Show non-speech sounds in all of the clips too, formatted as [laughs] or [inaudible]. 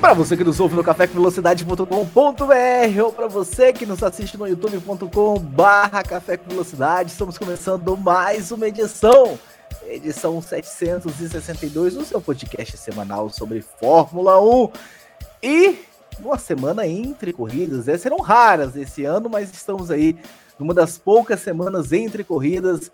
Para você que nos ouve no cafécomvelocidade.com.br ou para você que nos assiste no youtube.com Café com Velocidade, estamos começando mais uma edição, edição 762 do seu podcast semanal sobre Fórmula 1. E uma semana entre corridas, né? serão raras esse ano, mas estamos aí numa das poucas semanas entre corridas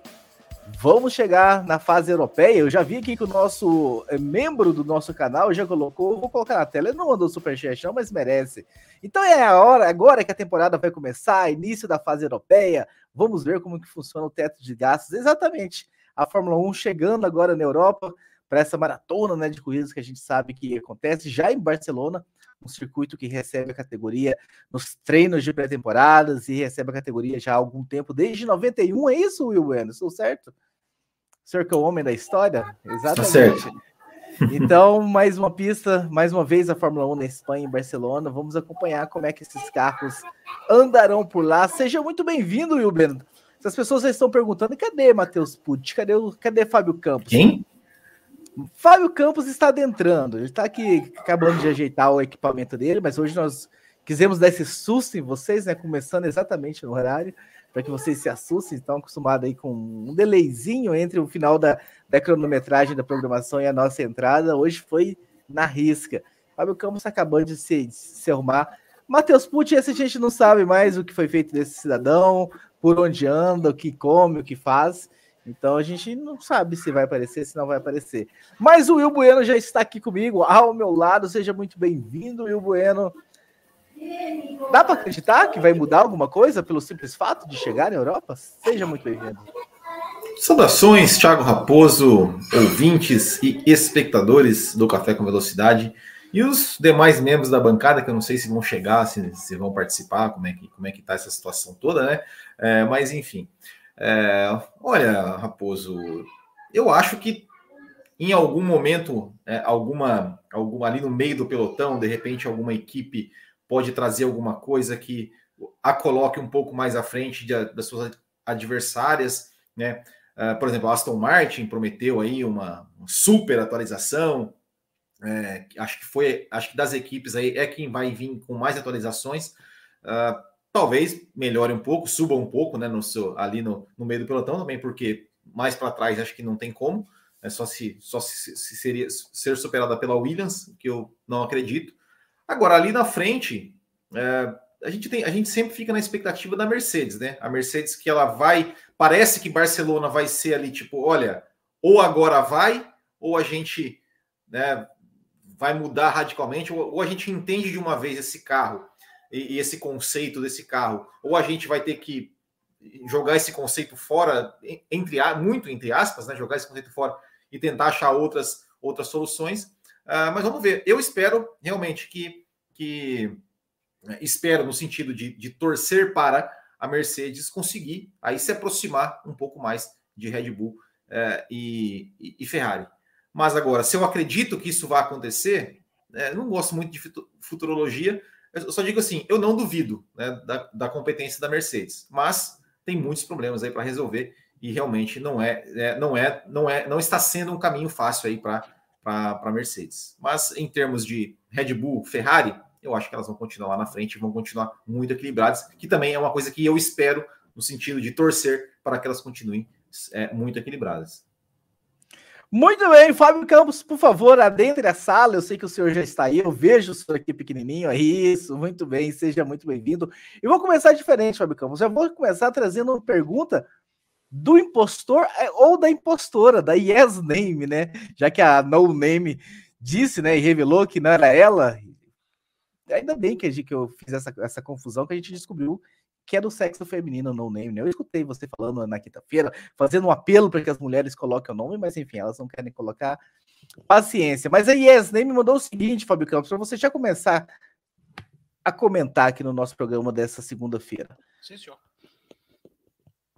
Vamos chegar na fase europeia. Eu já vi aqui que o nosso é, membro do nosso canal já colocou, vou colocar na tela. Ele não mandou superchat, não, mas merece. Então é a hora, agora que a temporada vai começar, início da fase europeia. Vamos ver como que funciona o teto de gastos. Exatamente. A Fórmula 1 chegando agora na Europa para essa maratona né, de corridas que a gente sabe que acontece já em Barcelona um circuito que recebe a categoria nos treinos de pré-temporadas e recebe a categoria já há algum tempo, desde 91, é isso, Will Bueno? Estou certo? O senhor que é o homem da história? Exatamente. Tá. [laughs] [laughs] Então, mais uma pista, mais uma vez a Fórmula 1 na Espanha, em Barcelona. Vamos acompanhar como é que esses carros andarão por lá. Seja muito bem-vindo. Se as pessoas já estão perguntando, cadê Matheus Pucci? Cadê, o, cadê Fábio Campos? Quem? Fábio Campos está adentrando. Ele está aqui acabando de ajeitar o equipamento dele, mas hoje nós quisemos dar esse susto em vocês, né? Começando exatamente no horário, para que vocês se assustem. Estão acostumados aí com um delayzinho entre o final da, da cronometragem da programação e a nossa entrada. Hoje foi na risca. Fábio Campos está acabando de se, se arrumar. Matheus Pucci, esse a gente não sabe mais o que foi feito desse cidadão, por onde anda, o que come, o que faz. Então a gente não sabe se vai aparecer, se não vai aparecer. Mas o Will Bueno já está aqui comigo, ao meu lado. Seja muito bem-vindo, Will Bueno. Dá para acreditar que vai mudar alguma coisa pelo simples fato de chegar na Europa? Seja muito bem-vindo. Saudações, Thiago Raposo, ouvintes e espectadores do Café com Velocidade e os demais membros da bancada, que eu não sei se vão chegar, se, se vão participar, como é que como é que tá essa situação toda, né? É, mas enfim, é, olha, Raposo, eu acho que em algum momento, é, alguma, alguma ali no meio do pelotão, de repente, alguma equipe pode trazer alguma coisa que a coloque um pouco mais à frente de, das suas adversárias, né? Uh, por exemplo, a Aston Martin prometeu aí uma, uma super atualização. É, acho que foi, acho que das equipes aí é quem vai vir com mais atualizações. Uh, talvez melhore um pouco, suba um pouco, né, no seu, ali no, no meio do pelotão também, porque mais para trás acho que não tem como, é só se só se, se, seria ser superada pela Williams, que eu não acredito. Agora ali na frente, é, a gente tem, a gente sempre fica na expectativa da Mercedes, né? A Mercedes que ela vai, parece que Barcelona vai ser ali tipo, olha, ou agora vai, ou a gente, né, vai mudar radicalmente, ou, ou a gente entende de uma vez esse carro e, e esse conceito desse carro, ou a gente vai ter que jogar esse conceito fora, entre muito entre aspas, né? Jogar esse conceito fora e tentar achar outras outras soluções. Uh, mas vamos ver. Eu espero realmente que, que né, espero no sentido de, de torcer para a Mercedes conseguir aí se aproximar um pouco mais de Red Bull uh, e, e, Ferrari. Mas agora, se eu acredito que isso vai acontecer, uh, não gosto muito de futurologia, eu só digo assim, eu não duvido né, da, da, competência da Mercedes, mas tem muitos problemas aí para resolver e realmente não é, é, não é, não é, não está sendo um caminho fácil aí para para Mercedes. Mas em termos de Red Bull, Ferrari, eu acho que elas vão continuar lá na frente, vão continuar muito equilibradas, que também é uma coisa que eu espero no sentido de torcer para que elas continuem é, muito equilibradas. Muito bem, Fábio Campos, por favor, adentre a sala. Eu sei que o senhor já está aí, eu vejo o senhor aqui pequenininho. É isso, muito bem, seja muito bem-vindo. Eu vou começar diferente, Fábio Campos. Eu vou começar trazendo uma pergunta do impostor é, ou da impostora, da Yes Name, né? Já que a No Name disse, né, e revelou que não era ela. Ainda bem que, que eu fiz essa, essa confusão, que a gente descobriu que é do sexo feminino no name, né? Eu escutei você falando na quinta-feira, fazendo um apelo para que as mulheres coloquem o nome, mas enfim, elas não querem colocar. Paciência. Mas a Yes nem me mandou o seguinte, Fábio Campos, para você já começar a comentar aqui no nosso programa dessa segunda-feira. Sim, senhor.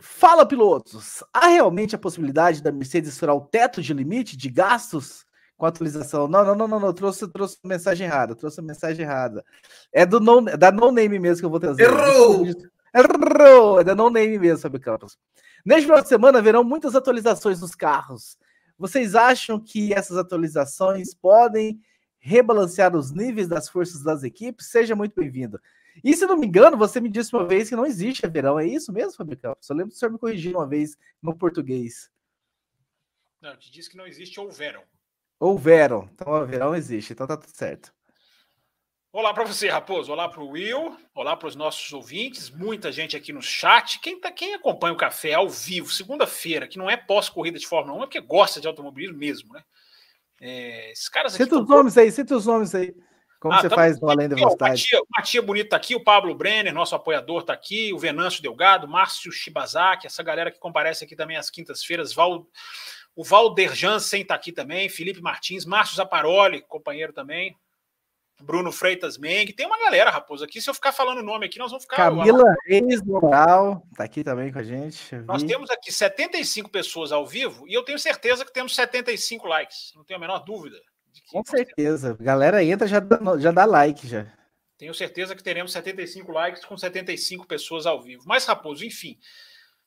Fala, pilotos! Há realmente a possibilidade da Mercedes furar o teto de limite de gastos com a atualização? Não, não, não, não, não. Trouxe, trouxe mensagem errada. Trouxe mensagem errada. É do non, da no name mesmo que eu vou trazer. Errou! Errou! É da no name mesmo, Fábio Campos. Neste final de semana haverão muitas atualizações nos carros. Vocês acham que essas atualizações podem rebalancear os níveis das forças das equipes? Seja muito bem-vindo. E se não me engano, você me disse uma vez que não existe verão. É isso mesmo, Fabricão? Só lembro do senhor me corrigir uma vez no português. Não, te disse que não existe houveram. Houveram. Então a verão existe, então tá tudo certo. Olá para você, Raposo. Olá para o Will. Olá para os nossos ouvintes. Muita gente aqui no chat. Quem, tá, quem acompanha o café ao vivo, segunda-feira, que não é pós-corrida de Fórmula 1, é porque gosta de automobilismo mesmo, né? É, esses caras aqui. Cita os nomes aí, cita os nomes aí. Como ah, você faz no Além da Velocidade? O Matia Bonito está aqui, o Pablo Brenner, nosso apoiador, está aqui, o Venâncio Delgado, Márcio Shibazaki, essa galera que comparece aqui também às quintas-feiras, Val, o Valder Jansen está aqui também, Felipe Martins, Márcio Zaparoli, companheiro também, Bruno Freitas Meng, tem uma galera, Raposo, aqui. Se eu ficar falando o nome aqui, nós vamos ficar. Camila Reis Moral tá aqui também com a gente. Nós temos aqui 75 pessoas ao vivo e eu tenho certeza que temos 75 likes, não tenho a menor dúvida. Com certeza. Galera entra, já dá, já dá like já. Tenho certeza que teremos 75 likes com 75 pessoas ao vivo. Mas, Raposo, enfim.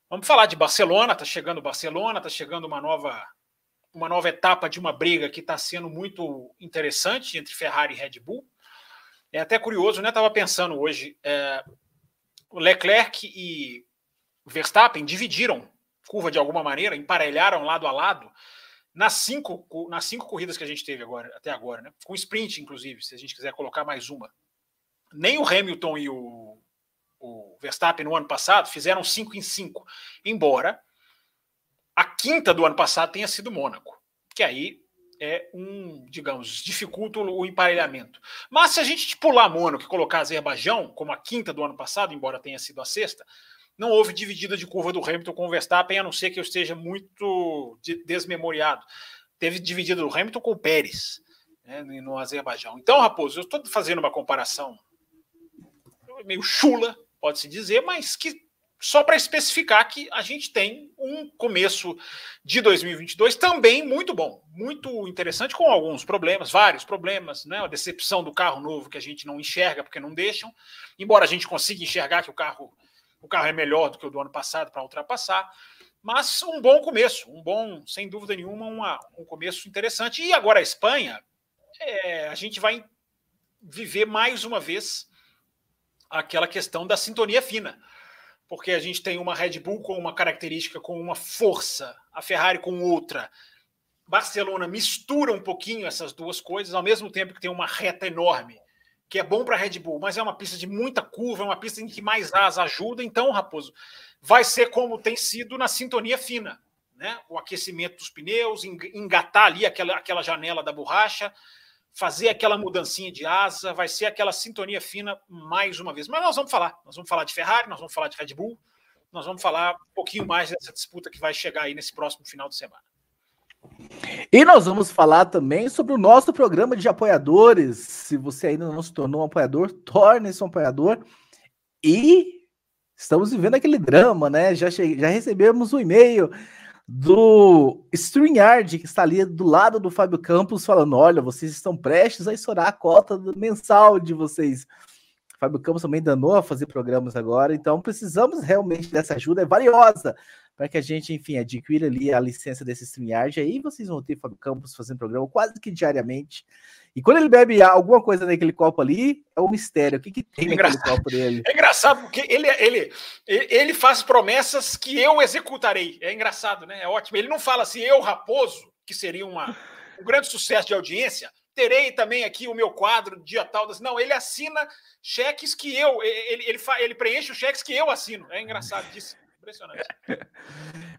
Vamos falar de Barcelona, tá chegando Barcelona, tá chegando uma nova uma nova etapa de uma briga que está sendo muito interessante entre Ferrari e Red Bull. É até curioso, né? Estava pensando hoje, é, Leclerc e Verstappen dividiram curva de alguma maneira, emparelharam lado a lado nas cinco, nas cinco corridas que a gente teve agora, até agora, né? Com sprint, inclusive, se a gente quiser colocar mais uma. Nem o Hamilton e o, o Verstappen no ano passado fizeram cinco em cinco, embora a quinta do ano passado tenha sido Mônaco, que aí é um, digamos, dificulta o emparelhamento. Mas se a gente pular Mônaco e colocar Azerbaijão como a quinta do ano passado, embora tenha sido a sexta, não houve dividida de curva do Hamilton com o Verstappen, a não ser que eu esteja muito desmemoriado. Teve dividida do Hamilton com o Pérez né, no Azerbaijão. Então, Raposo, eu estou fazendo uma comparação meio chula, pode-se dizer, mas que só para especificar que a gente tem um começo de 2022 também muito bom, muito interessante, com alguns problemas, vários problemas, né? A decepção do carro novo que a gente não enxerga porque não deixam, embora a gente consiga enxergar que o carro, o carro é melhor do que o do ano passado para ultrapassar, mas um bom começo, um bom, sem dúvida nenhuma, uma, um começo interessante. E agora a Espanha, é, a gente vai viver mais uma vez aquela questão da sintonia fina porque a gente tem uma Red Bull com uma característica, com uma força, a Ferrari com outra. Barcelona mistura um pouquinho essas duas coisas, ao mesmo tempo que tem uma reta enorme, que é bom para Red Bull, mas é uma pista de muita curva, é uma pista em que mais asa ajuda. Então, Raposo, vai ser como tem sido na sintonia fina. Né? O aquecimento dos pneus, engatar ali aquela, aquela janela da borracha, fazer aquela mudancinha de asa, vai ser aquela sintonia fina mais uma vez. Mas nós vamos falar, nós vamos falar de Ferrari, nós vamos falar de Red Bull, nós vamos falar um pouquinho mais dessa disputa que vai chegar aí nesse próximo final de semana. E nós vamos falar também sobre o nosso programa de apoiadores. Se você ainda não se tornou um apoiador, torne-se um apoiador. E estamos vivendo aquele drama, né? Já, já recebemos um e-mail do StreamYard, que está ali do lado do Fábio Campos, falando: olha, vocês estão prestes a estourar a cota mensal de vocês. O Fábio Campos também danou a fazer programas agora, então precisamos realmente dessa ajuda, é valiosa para que a gente, enfim, adquira ali a licença desse StreamYard. Aí vocês vão ter Fábio Campos fazendo programa quase que diariamente. E quando ele bebe alguma coisa naquele copo ali, é um mistério. O que, que tem é naquele copo dele? [laughs] É engraçado, porque ele, ele, ele faz promessas que eu executarei. É engraçado, né? É ótimo. Ele não fala assim, eu, Raposo, que seria uma, um grande sucesso de audiência, terei também aqui o meu quadro dia tal. Não, ele assina cheques que eu, ele, ele, ele preenche os cheques que eu assino. É engraçado disso. Impressionante. [laughs]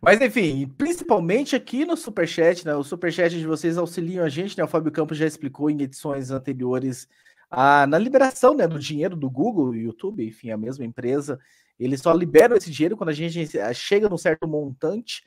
Mas enfim, principalmente aqui no Superchat, né? O Superchat de vocês auxiliam a gente, né? O Fábio Campos já explicou em edições anteriores a, na liberação né, do dinheiro do Google YouTube, enfim, a mesma empresa. Eles só liberam esse dinheiro quando a gente chega num certo montante.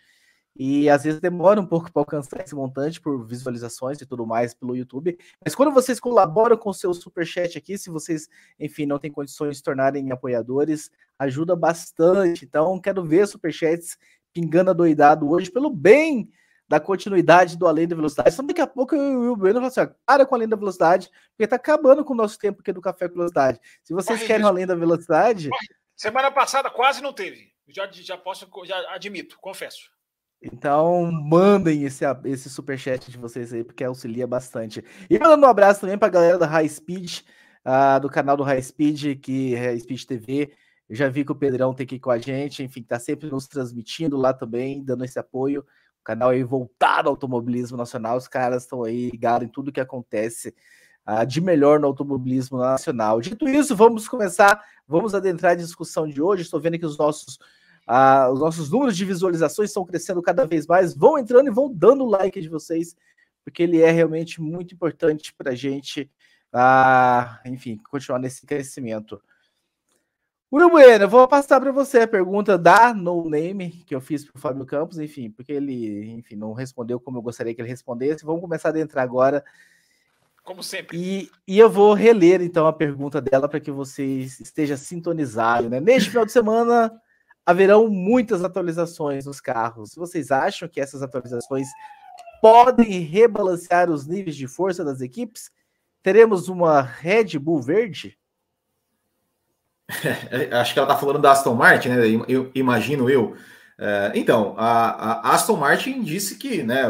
E às vezes demora um pouco para alcançar esse montante por visualizações e tudo mais pelo YouTube. Mas quando vocês colaboram com o seu superchat aqui, se vocês, enfim, não têm condições de se tornarem apoiadores, ajuda bastante. Então, quero ver superchats pingando a doidado hoje pelo bem da continuidade do Além da Velocidade. Então, daqui a pouco eu e o Bueno falam assim: para com o Além da Velocidade, porque tá acabando com o nosso tempo aqui do Café com Velocidade. Se vocês Corre querem o Além da Velocidade. Semana passada quase não teve. Já, já posso, já admito, confesso. Então, mandem esse, esse superchat de vocês aí, porque auxilia bastante. E mandando um abraço também para a galera da High Speed, uh, do canal do High Speed, que é High Speed TV. Eu já vi que o Pedrão tem aqui com a gente, enfim, tá sempre nos transmitindo lá também, dando esse apoio. O canal aí voltado ao automobilismo nacional, os caras estão aí ligados em tudo que acontece uh, de melhor no automobilismo nacional. Dito isso, vamos começar, vamos adentrar a discussão de hoje. Estou vendo que os nossos ah, os nossos números de visualizações estão crescendo cada vez mais. Vão entrando e vão dando o like de vocês, porque ele é realmente muito importante para a gente, ah, enfim, continuar nesse crescimento. Will Bueno, eu vou passar para você a pergunta da No Name que eu fiz para o Fábio Campos, enfim, porque ele, enfim, não respondeu como eu gostaria que ele respondesse. Vamos começar a entrar agora. Como sempre. E, e eu vou reler então a pergunta dela para que vocês estejam sintonizados. Né? Neste final de semana, haverão muitas atualizações nos carros. Vocês acham que essas atualizações podem rebalancear os níveis de força das equipes? Teremos uma Red Bull verde? [laughs] É, acho que ela está falando da Aston Martin, né? Eu, imagino eu. É, então, a, Aston Martin disse que, né,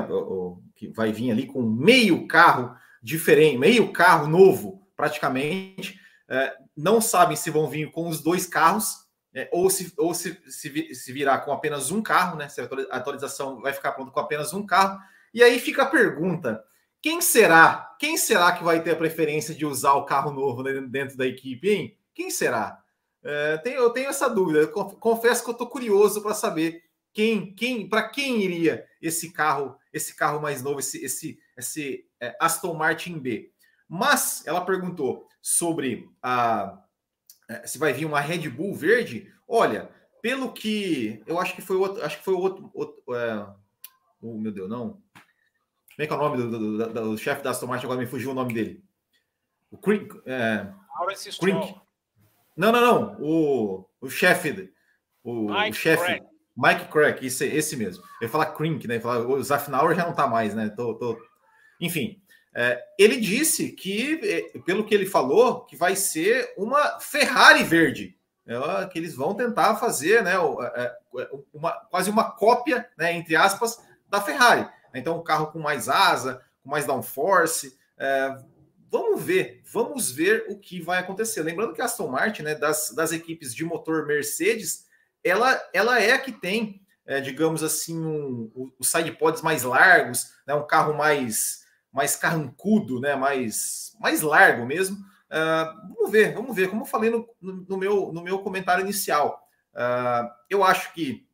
que vai vir ali com meio carro diferente, meio carro novo, praticamente. É, não sabem se vão vir com os dois carros, é, ou se, ou se, se, se, virar com apenas um carro, né? Se a atualização vai ficar pronto com apenas um carro. E aí fica a pergunta: quem será? Quem será que vai ter a preferência de usar o carro novo dentro da equipe, hein? Quem será? É, eu tenho essa dúvida. Confesso que eu estou curioso para saber quem, quem, para quem iria esse carro, esse carro mais novo, esse, esse, esse é, Aston Martin B. Mas ela perguntou sobre a se vai vir uma Red Bull verde, olha, pelo que eu acho que foi outro, acho que foi outro, outro é, oh, meu Deus, não. Como é que é o nome do, do, do, do chefe da Aston Martin? Agora me fugiu o nome dele. O Crink. É, Crink. Não, não, não. O, o chefe. O, o chefe. Mike Crack, esse, esse mesmo. Eu ia falar Crink, né? Falar, o Zafnauer já não tá mais, né? Tô, tô... Enfim, é, ele disse que, é, pelo que ele falou, que vai ser uma Ferrari verde, é, que eles vão tentar fazer, né, é, uma, quase uma cópia, né, entre aspas, da Ferrari. Então, um carro com mais asa, com mais downforce. É, vamos ver, vamos ver o que vai acontecer. Lembrando que a Aston Martin, né, das, das equipes de motor Mercedes, ela, ela é a que tem, é, digamos assim, um, os sidepods mais largos, né, um carro mais mais carrancudo, né? mais, mais largo mesmo. Uh, vamos ver, vamos ver. Como eu falei no, no, meu, no meu comentário inicial, uh, eu acho que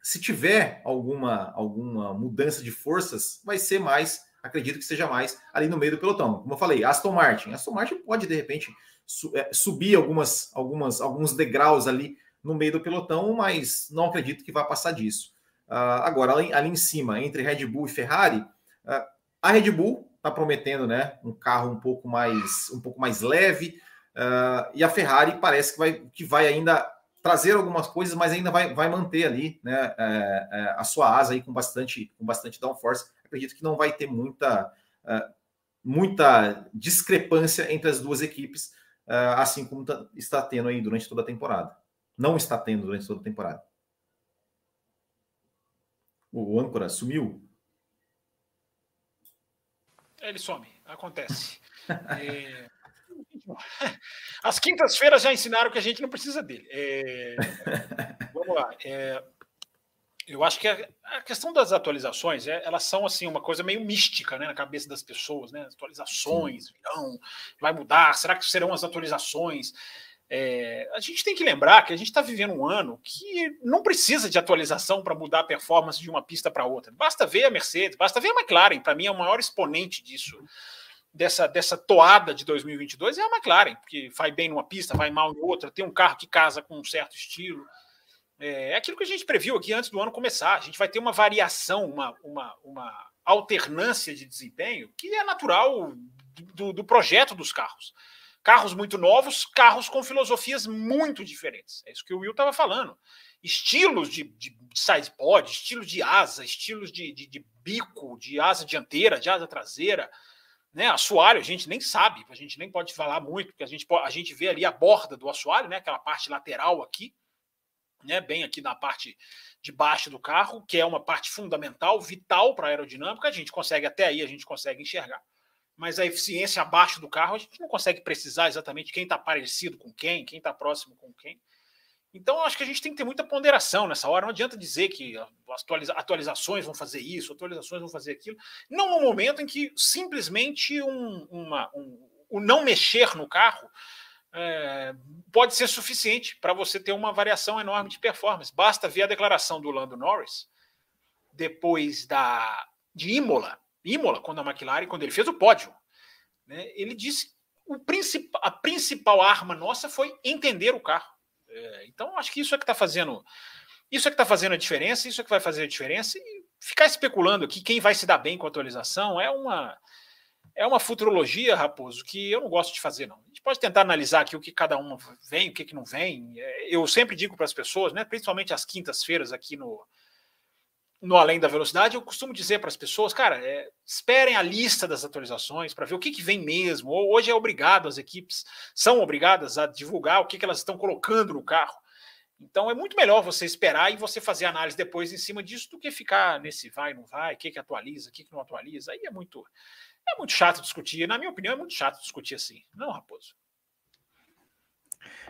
se tiver alguma, alguma mudança de forças, vai ser mais, acredito que seja mais ali no meio do pelotão. Como eu falei, Aston Martin. Aston Martin pode, de repente, su é, subir algumas, algumas, alguns degraus ali no meio do pelotão, mas não acredito que vá passar disso. Uh, agora, ali, ali, em cima, entre Red Bull e Ferrari, a Red Bull está prometendo, né, um carro um pouco mais, um pouco mais leve, uh, e a Ferrari parece que vai, que vai ainda trazer algumas coisas, mas ainda vai, vai manter ali, né, é, é, a sua asa aí com bastante, com bastante downforce. Acredito que não vai ter muita, uh, muita discrepância entre as duas equipes, uh, assim como tá, está tendo aí durante toda a temporada. Não está tendo durante toda a temporada. O âncora sumiu? Ele some, acontece. [laughs] é... As quintas-feiras já ensinaram que a gente não precisa dele. É... [laughs] Vamos lá. É... Eu acho que a questão das atualizações, é, elas são assim uma coisa meio mística, né, na cabeça das pessoas, né? Atualizações virão, vai mudar. Será que serão as atualizações? É, a gente tem que lembrar que a gente está vivendo um ano que não precisa de atualização para mudar a performance de uma pista para outra. Basta ver a Mercedes, basta ver a McLaren. Para mim, é o maior exponente disso, dessa, dessa toada de 2022 é a McLaren, porque vai bem numa pista, vai mal em outra, tem um carro que casa com um certo estilo. É, é aquilo que a gente previu aqui antes do ano começar. A gente vai ter uma variação, uma, uma, uma alternância de desempenho que é natural do, do projeto dos carros. Carros muito novos, carros com filosofias muito diferentes. É isso que o Will estava falando. Estilos de, de sidepod, estilos de asa, estilos de, de, de, bico, de asa dianteira, de asa traseira. Né? Assoalho, a gente nem sabe, a gente nem pode falar muito, porque a gente, a gente vê ali a borda do assoalho, né? aquela parte lateral aqui, né? bem aqui na parte de baixo do carro, que é uma parte fundamental, vital para a aerodinâmica. A gente consegue, até aí, a gente consegue enxergar mas a eficiência abaixo do carro, a gente não consegue precisar exatamente quem está parecido com quem, quem está próximo com quem. Então, acho que a gente tem que ter muita ponderação nessa hora. Não adianta dizer que atualiza atualizações vão fazer isso, atualizações vão fazer aquilo. Não no momento em que simplesmente um, uma, um, o não mexer no carro é, pode ser suficiente para você ter uma variação enorme de performance. Basta ver a declaração do Lando Norris depois da de Imola, Imola, quando a McLaren, quando ele fez o pódio, né, ele disse o a principal arma nossa foi entender o carro. É, então, acho que isso é que está fazendo. Isso é que está fazendo a diferença, isso é que vai fazer a diferença. E ficar especulando aqui quem vai se dar bem com a atualização é uma é uma futurologia, Raposo, que eu não gosto de fazer, não. A gente pode tentar analisar aqui o que cada um vem, o que, que não vem. É, eu sempre digo para as pessoas, né, principalmente às quintas-feiras aqui no, no Além da Velocidade, eu costumo dizer para as pessoas, cara, é, esperem a lista das atualizações para ver o que, que vem mesmo. Hoje é obrigado, as equipes são obrigadas a divulgar o que, que elas estão colocando no carro. Então é muito melhor você esperar e você fazer análise depois em cima disso do que ficar nesse vai, não vai, o que, que atualiza, o que, que não atualiza. Aí é muito, é muito chato discutir. Na minha opinião, é muito chato discutir assim. Não, Raposo.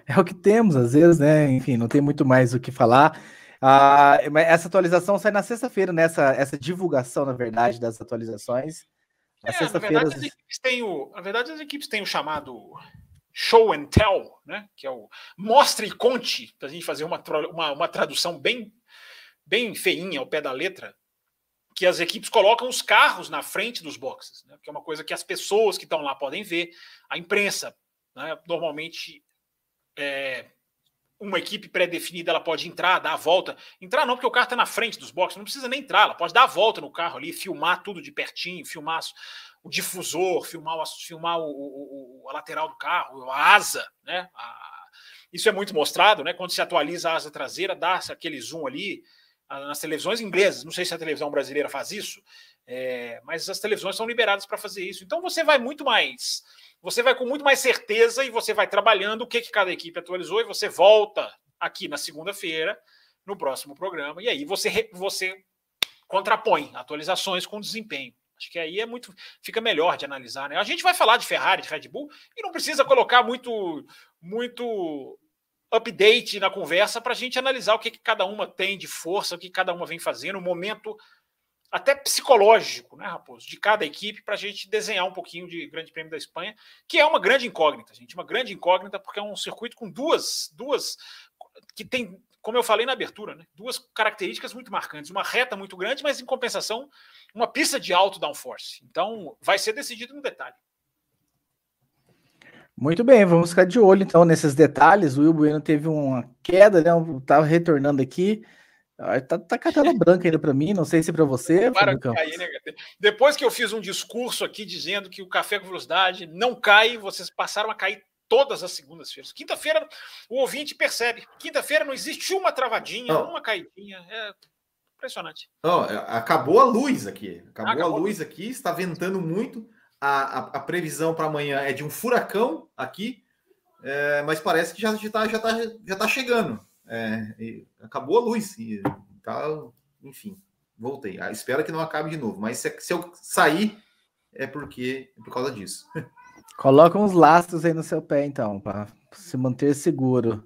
É o que temos, às vezes, né? Enfim, não tem muito mais o que falar. Ah, essa atualização sai na sexta-feira, né? Essa, essa divulgação, na verdade, das atualizações. Na é. Na, verdade, o, na verdade, as equipes têm o chamado show and tell, né? Que é o mostre e conte, para a gente fazer uma, uma, uma tradução bem, bem feinha ao pé da letra, que as equipes colocam os carros na frente dos boxes, né? Que é uma coisa que as pessoas que estão lá podem ver, a imprensa, né? Normalmente é, uma equipe pré-definida ela pode entrar, dar a volta. Entrar não, porque o carro está na frente dos boxes, não precisa nem entrar, ela pode dar a volta no carro ali, filmar tudo de pertinho, filmar o difusor, filmar, o, filmar o, o, a lateral do carro, a asa, né? A, isso é muito mostrado, né? Quando se atualiza a asa traseira, dá aquele zoom ali nas televisões inglesas. Não sei se a televisão brasileira faz isso, é, mas as televisões são liberadas para fazer isso. Então você vai muito mais você vai com muito mais certeza e você vai trabalhando o que, que cada equipe atualizou e você volta aqui na segunda-feira, no próximo programa, e aí você, você contrapõe atualizações com desempenho. Acho que aí é muito. Fica melhor de analisar, né? A gente vai falar de Ferrari, de Red Bull, e não precisa colocar muito, muito update na conversa para a gente analisar o que, que cada uma tem de força, o que cada uma vem fazendo, o momento até psicológico, né, Raposo, de cada equipe para a gente desenhar um pouquinho de Grande Prêmio da Espanha, que é uma grande incógnita, gente, uma grande incógnita porque é um circuito com duas, duas que tem, como eu falei na abertura, né, duas características muito marcantes, uma reta muito grande, mas em compensação uma pista de alto downforce. Então, vai ser decidido no detalhe. Muito bem, vamos ficar de olho então nesses detalhes. O Will Bueno teve uma queda, né? Estava retornando aqui. Tá, tá com a tela branca ainda para mim, não sei se para você. Para cair, né? Depois que eu fiz um discurso aqui dizendo que o café com velocidade não cai, vocês passaram a cair todas as segundas-feiras. Quinta-feira o ouvinte percebe. Quinta-feira não existe uma travadinha, oh. uma caidinha. É impressionante. Oh, acabou a luz aqui. Acabou, acabou, a luz aqui, está ventando muito. A, a, a previsão para amanhã é de um furacão aqui, é, mas parece que já está já tá, já tá chegando. É, acabou a luz. E tá, enfim, voltei. Ah, espero que não acabe de novo. Mas se, se, eu sair, é porque é por causa disso. [laughs] Coloca uns lastros aí no seu pé, então, para se manter seguro.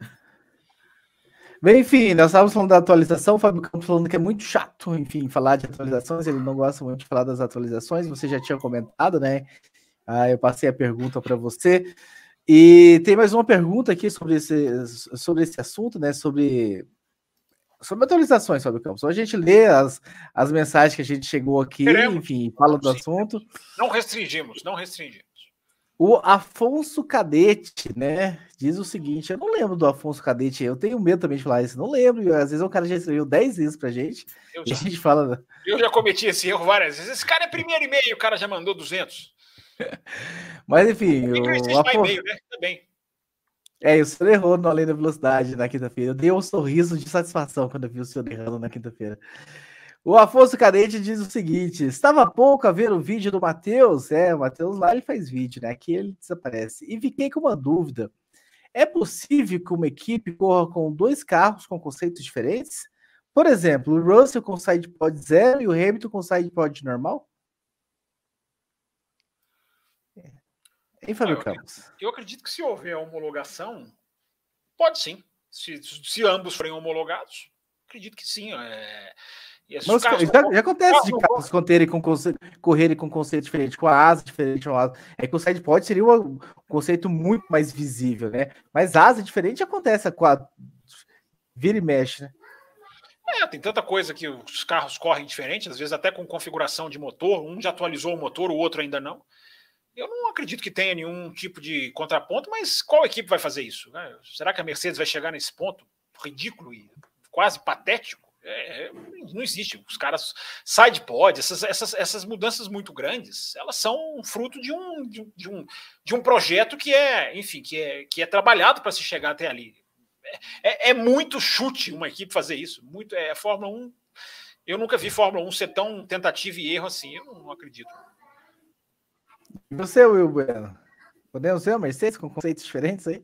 Bem, enfim, nós estávamos falando da atualização, o Fábio Campos falando que é muito chato, enfim, falar de atualizações, ele não gosta muito de falar das atualizações, você já tinha comentado, né? Ah, eu passei a pergunta para você. E tem mais uma pergunta aqui sobre esse, sobre esse assunto, né? Sobre, sobre atualizações sobre o campus. Então, a gente lê as, as mensagens que a gente chegou aqui, Queremos. enfim, fala do Sim. assunto. Não restringimos, não restringimos. O Afonso Cadete, né, diz o seguinte: eu não lembro do Afonso Cadete, eu tenho medo também de falar isso, não lembro. Às vezes o cara já escreveu 10 vezes pra gente. Eu já, a gente fala. Eu já cometi esse erro várias vezes. Esse cara é primeiro e-mail, o cara já mandou 200. [laughs] Mas enfim. O Afonso... né? Também. É, o senhor errou no Além da Velocidade na quinta-feira. Eu dei um sorriso de satisfação quando eu vi o senhor errando na quinta-feira. O Afonso Cadete diz o seguinte: estava pouco a ver o vídeo do Matheus. É, o Matheus lá ele faz vídeo, né? Aqui ele desaparece. E fiquei com uma dúvida. É possível que uma equipe corra com dois carros com conceitos diferentes? Por exemplo, o Russell com side pod zero e o Hamilton com side pod normal? Hein, Fábio eu, Campos? Eu acredito que se houver homologação, pode sim. Se, se ambos forem homologados, acredito que sim. É, mas, carros, já, já, acontece de carros conterem com correrem com conceito diferente, com a asa diferente. Asa. É que o sidepod seria um conceito muito mais visível, né? Mas asa diferente acontece com a vira e mexe, né? É, tem tanta coisa que os carros correm diferente, às vezes até com configuração de motor. Um já atualizou o motor, o outro ainda não. Eu não acredito que tenha nenhum tipo de contraponto, mas qual equipe vai fazer isso? Né? Será que a Mercedes vai chegar nesse ponto ridículo e quase patético? É, é, não existe. Os caras side pod, essas, essas, essas mudanças muito grandes, elas são fruto de um, de, de um, de um projeto que é, enfim, que é, que é trabalhado para se chegar até ali. É, é, é, muito chute uma equipe fazer isso. Muito é Fórmula 1. Eu nunca vi Fórmula 1 ser tão tentativa e erro assim. Eu não acredito. E você, Will Bueno? Podemos ser uma Mercedes com conceitos diferentes aí?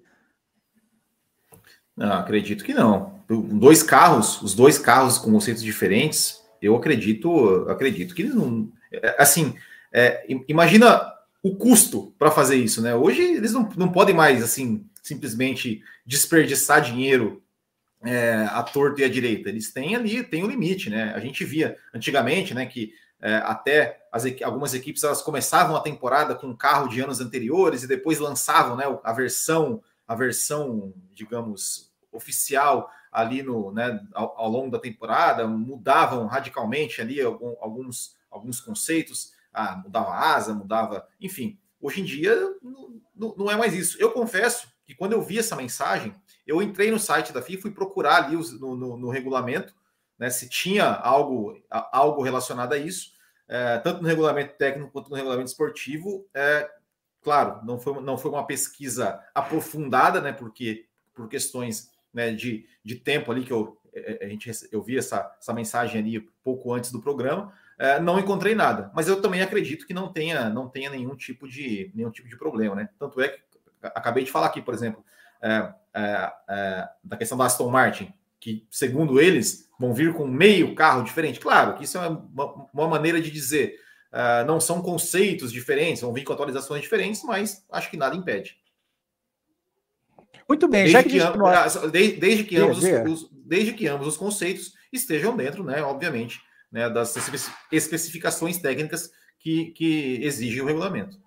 Não, acredito que não. Dois carros, os dois carros com conceitos diferentes, eu acredito, acredito que eles não. É, assim, é, imagina o custo para fazer isso, né? Hoje eles não, não podem mais assim simplesmente desperdiçar dinheiro é, à torta e à direita. Eles têm ali, tem um limite, né? A gente via antigamente, né, que é, até as, algumas equipes elas começavam a temporada com um carro de anos anteriores e depois lançavam, né, a versão a versão, digamos, oficial ali no, né, ao, ao longo da temporada, mudavam radicalmente ali alguns, alguns conceitos, ah, mudava a asa, mudava, enfim. Hoje em dia não, não é mais isso. Eu confesso que quando eu vi essa mensagem, eu entrei no site da FIFA e fui procurar ali no, no, no regulamento, né, se tinha algo, algo relacionado a isso, é, tanto no regulamento técnico quanto no regulamento esportivo. É, claro, não foi, não foi uma pesquisa aprofundada, né, porque por questões né, de, de tempo ali que eu, é, é, a gente, eu vi essa, essa mensagem ali pouco antes do programa, é, não encontrei nada. Mas eu também acredito que não tenha, não tenha nenhum tipo de nenhum tipo de problema, né? Tanto é que acabei de falar aqui, por exemplo, é, é, é da questão da Aston Martin, que segundo eles vão vir com meio carro diferente. Claro que isso é uma, uma maneira de dizer Uh, não são conceitos diferentes, vão vir com atualizações diferentes, mas acho que nada impede. Muito bem, desde já que, que am... desde, desde, que ambos os, desde que ambos os conceitos estejam dentro, né, obviamente, né, das especificações técnicas que, que exigem o regulamento.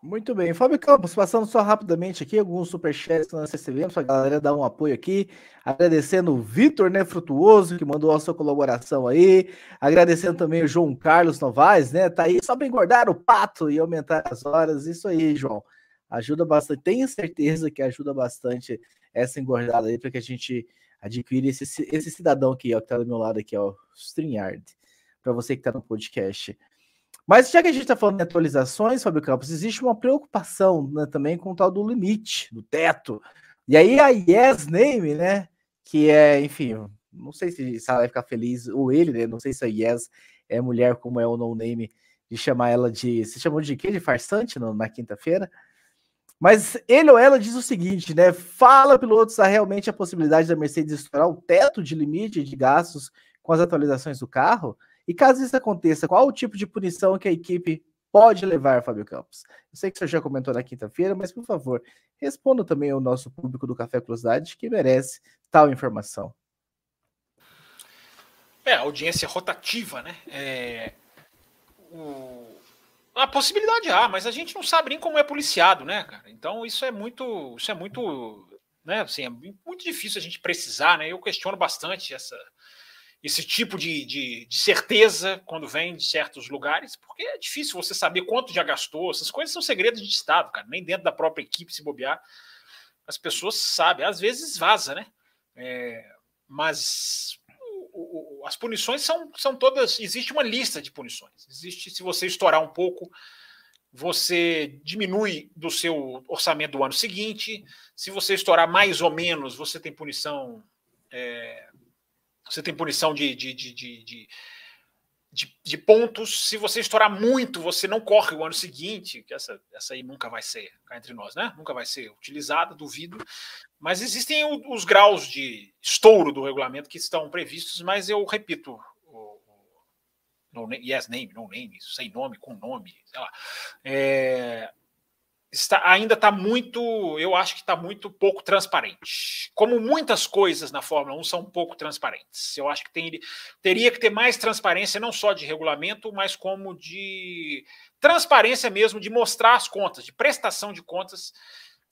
Muito bem, Fábio Campos, passando só rapidamente aqui alguns superchats que nós recebemos, a galera dar um apoio aqui, agradecendo o Vitor, né, Frutuoso, que mandou a sua colaboração aí, agradecendo também o João Carlos Novaes, né, tá aí só para engordar o pato e aumentar as horas, isso aí, João, ajuda bastante, tenho certeza que ajuda bastante essa engordada aí, para que a gente adquira esse, esse cidadão aqui, ó, que tá do meu lado aqui, ó, StreamYard, para você que tá no podcast. Mas já que a gente está falando de atualizações, Fábio Campos, existe uma preocupação né, também com o tal do limite, do teto. E aí a Yes Name, né? Que é, enfim, não sei se, ela vai ficar feliz, ou ele, né? Não sei se a Yes é mulher como é o no name, de chamar ela de. Se chamou de quê? De farsante no, na quinta-feira? Mas ele ou ela diz o seguinte, né? Fala, pilotos, há realmente a possibilidade da Mercedes estourar o teto de limite de gastos com as atualizações do carro? E caso isso aconteça, qual o tipo de punição que a equipe pode levar, Fábio Campos? Eu sei que você já comentou na quinta-feira, mas por favor, responda também ao nosso público do Café Curiosidade que merece tal informação. É, audiência rotativa, né? É, o, a possibilidade há, mas a gente não sabe nem como é policiado, né, cara? Então isso é muito, isso é muito, né? Assim, é muito difícil a gente precisar, né? Eu questiono bastante essa esse tipo de, de, de, certeza quando vem de certos lugares, porque é difícil você saber quanto já gastou. Essas coisas são segredos de Estado, cara. Nem dentro da própria equipe se bobear. As pessoas sabem. Às vezes vaza, né? É, mas o, o, as punições são, são todas. Existe uma lista de punições. Existe, se você estourar um pouco, você diminui do seu orçamento do ano seguinte. Se você estourar mais ou menos, você tem punição. É, você tem punição de, de, de, de, pontos. Se você estourar muito, você não corre o ano seguinte, que essa, essa aí nunca vai ser, entre nós, né? Nunca vai ser utilizada, duvido. Mas existem os graus de estouro do regulamento que estão previstos, mas eu repito, no yes name, no name, sem nome, com nome, sei lá. É, está, ainda está muito, eu acho que está muito pouco transparente. Como muitas coisas na Fórmula 1 são pouco transparentes. Eu acho que tem, teria que ter mais transparência, não só de regulamento, mas como de transparência mesmo, de mostrar as contas, de prestação de contas,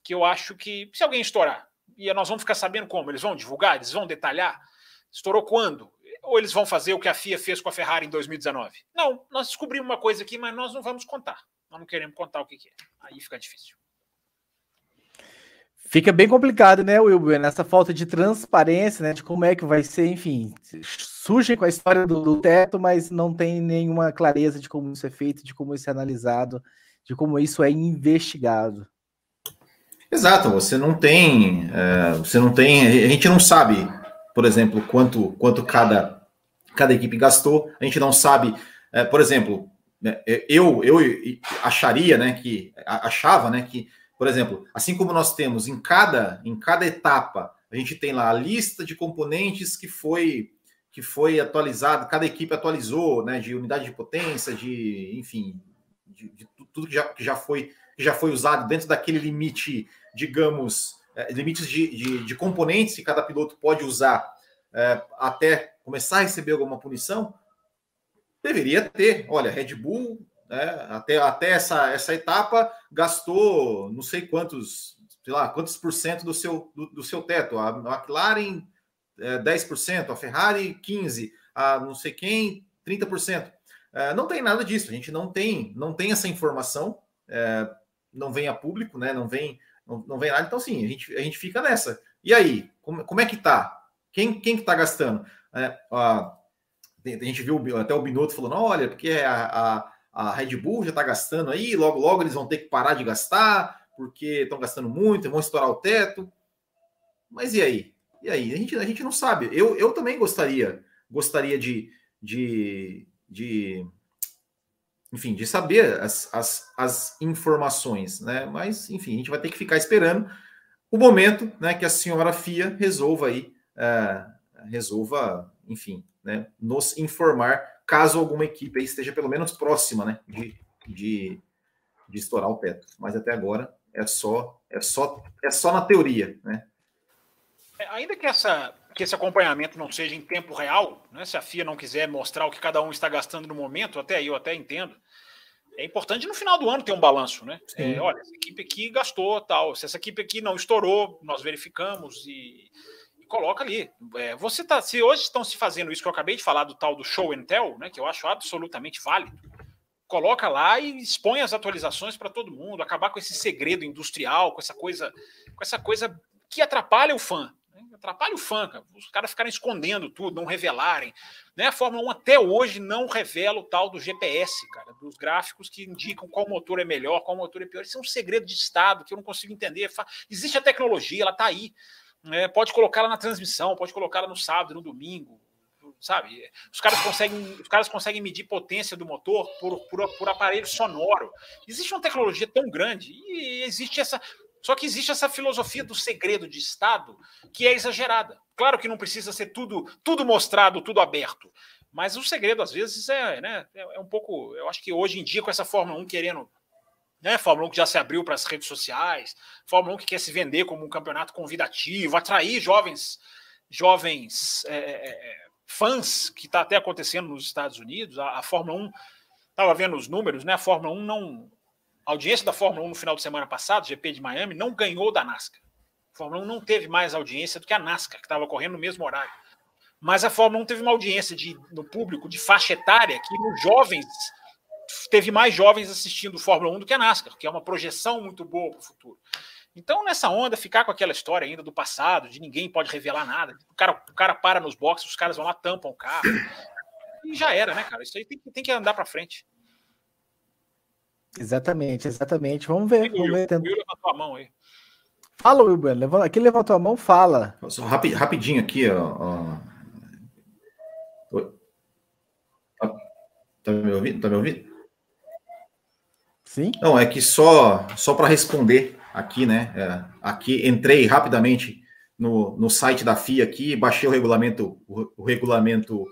que eu acho que, se alguém estourar, e nós vamos ficar sabendo como, eles vão divulgar, eles vão detalhar, estourou quando? Ou eles vão fazer o que a FIA fez com a Ferrari em 2019? Não, nós descobrimos uma coisa aqui, mas nós não vamos contar. Nós não queremos contar o que, que é. Aí fica difícil. Fica bem complicado, né, Wilber? Nessa falta de transparência, né? De como é que vai ser, enfim. Surgem com a história do, do, teto, mas não tem nenhuma clareza de como isso é feito, de como isso é analisado, de como isso é investigado. Exato, você não tem. É, você não tem. A gente não sabe, por exemplo, quanto, quanto cada, cada equipe gastou. A gente não sabe, é, por exemplo, eu, eu acharia, né, que achava, né, que, por exemplo, assim como nós temos em cada em cada etapa, a gente tem lá a lista de componentes que foi que foi atualizado, cada equipe atualizou, né, de unidade de potência, de, enfim, de, de tudo que já, que já foi que já foi usado dentro daquele limite, digamos, é, limites de, de, de, componentes que cada piloto pode usar é, até começar a receber alguma punição, deveria ter. Olha, Red Bull, né, até, até essa, essa etapa, gastou não sei quantos, sei lá, quantos por cento do seu, do, do seu teto. A McLaren, é, 10%, a Ferrari, 15%, a não sei quem, 30%. É, não tem nada disso, a gente não tem, não tem essa informação, é, não vem a público, né? Não vem, não, não vem nada. Então, sim, a gente, a gente fica nessa. E aí, como, como é que tá? Quem, quem que tá gastando? É, a, a gente viu até o Binotto falando: olha, porque a, a, a Red Bull já está gastando aí, logo, logo eles vão ter que parar de gastar, porque estão gastando muito, vão estourar o teto. Mas e aí? E aí? A gente, a gente não sabe. Eu, eu também gostaria, gostaria de, de, de enfim, de saber as, as, as informações, né? Mas, enfim, a gente vai ter que ficar esperando o momento né, que a senhora FIA resolva aí, uh, resolva, enfim, né, nos informar caso alguma equipe esteja pelo menos próxima, né, de, de, de estourar o teto. Mas até agora é só é só é só na teoria, né? É, ainda que essa que esse acompanhamento não seja em tempo real, né, se a FIA não quiser mostrar o que cada um está gastando no momento, até aí eu até entendo. É importante no final do ano ter um balanço, né? É, olha, essa equipe aqui gastou tal, se essa equipe aqui não estourou, nós verificamos e coloca ali. É, você tá, se hoje estão se fazendo isso que eu acabei de falar do tal do show and tell, né, que eu acho absolutamente válido, coloca lá e expõe as atualizações para todo mundo, acabar com esse segredo industrial, com essa coisa, com essa coisa que atrapalha o fã. Né? Atrapalha o fã, cara. os caras ficarem escondendo tudo, não revelarem. Né? A Fórmula 1 até hoje não revela o tal do GPS, cara, dos gráficos que indicam qual motor é melhor, qual motor é pior. Isso é um segredo de Estado que eu não consigo entender. Existe a tecnologia, ela está aí. É, pode colocar ela na transmissão, pode colocar ela no sábado, no domingo, sabe? Os caras conseguem, os caras conseguem medir potência do motor por, por, por aparelho sonoro. Existe uma tecnologia tão grande e existe essa. Só que existe essa filosofia do segredo de Estado que é exagerada. Claro que não precisa ser tudo, tudo mostrado, tudo aberto. Mas o segredo, às vezes, é, né, é um pouco. Eu acho que hoje em dia, com essa Fórmula 1 querendo né? Fórmula 1 que já se abriu para as redes sociais, Fórmula 1 que quer se vender como um campeonato convidativo, atrair jovens, jovens é, é, é fãs, que está até acontecendo nos Estados Unidos. A, a Fórmula 1, estava vendo os números, né? A Fórmula 1 não. A audiência da Fórmula 1 no final de semana passado, GP de Miami, não ganhou da NASCAR. A Fórmula 1 não teve mais audiência do que a NASCAR, que estava correndo no mesmo horário. mas a Fórmula 1 teve uma audiência de, no público de faixa etária que nos jovens teve mais jovens assistindo Fórmula 1 do que a NASCAR, que é uma projeção muito boa para o futuro. Então, nessa onda, ficar com aquela história ainda do passado, de ninguém pode revelar nada. O cara, o cara para nos boxes, os caras vão lá, tampam o carro. E já era, né, cara? Isso aí tem, tem que andar para frente. Exatamente, exatamente. Vamos ver. Vamos ver. Will levantou a mão aí. Fala, Wilber. Aqui levantou a mão, fala. Só rapidinho aqui, ó. ó. Tá, tá me ouvindo? Tá me ouvindo? Sim. Não, é que só, só para responder aqui, né? É, aqui entrei rapidamente no, no site da FIA aqui, baixei o regulamento, o, o regulamento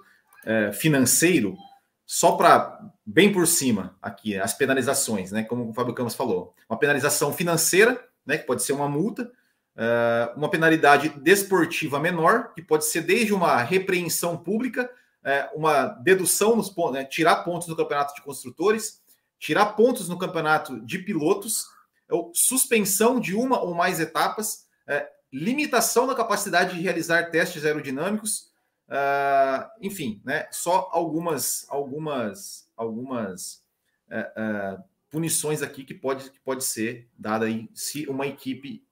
é, financeiro, só para bem por cima aqui, as penalizações, né? Como o Fábio Campos falou. Uma penalização financeira, né? Que pode ser uma multa, é, uma penalidade desportiva menor, que pode ser desde uma repreensão pública, é, uma dedução nos pontos, né, tirar pontos do campeonato de construtores tirar pontos no campeonato de pilotos, suspensão de uma ou mais etapas, é, limitação da capacidade de realizar testes aerodinâmicos, uh, enfim, né, só algumas algumas algumas uh, punições aqui que pode, que pode ser dada aí se uma equipe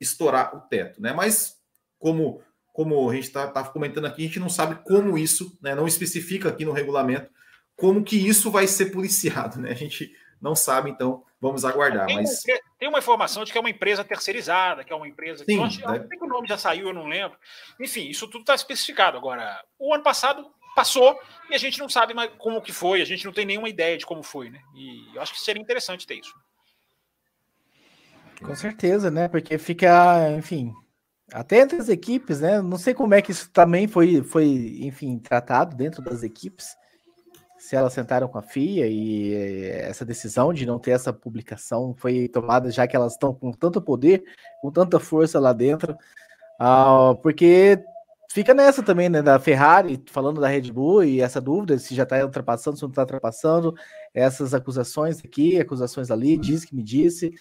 estourar o teto, né? Mas como como a gente está tá comentando aqui, a gente não sabe como isso, né, não especifica aqui no regulamento como que isso vai ser policiado, né? A gente não sabe, então vamos aguardar. Tem, mas... tem uma informação de que é uma empresa terceirizada, que é uma empresa que Sim, acho, né? que o nome já saiu, eu não lembro. Enfim, isso tudo está especificado. Agora, o ano passado passou e a gente não sabe mais como que foi, a gente não tem nenhuma ideia de como foi, né? E eu acho que seria interessante ter isso. Com certeza, né? Porque fica, enfim, até entre as equipes, né? Não sei como é que isso também foi, foi enfim, tratado dentro das equipes se elas sentaram com a FIA e essa decisão de não ter essa publicação foi tomada já que elas estão com tanto poder, com tanta força lá dentro, uh, porque fica nessa também, né, da Ferrari, falando da Red Bull e essa dúvida se já está ultrapassando, se não está ultrapassando, essas acusações aqui, acusações ali, diz que me disse,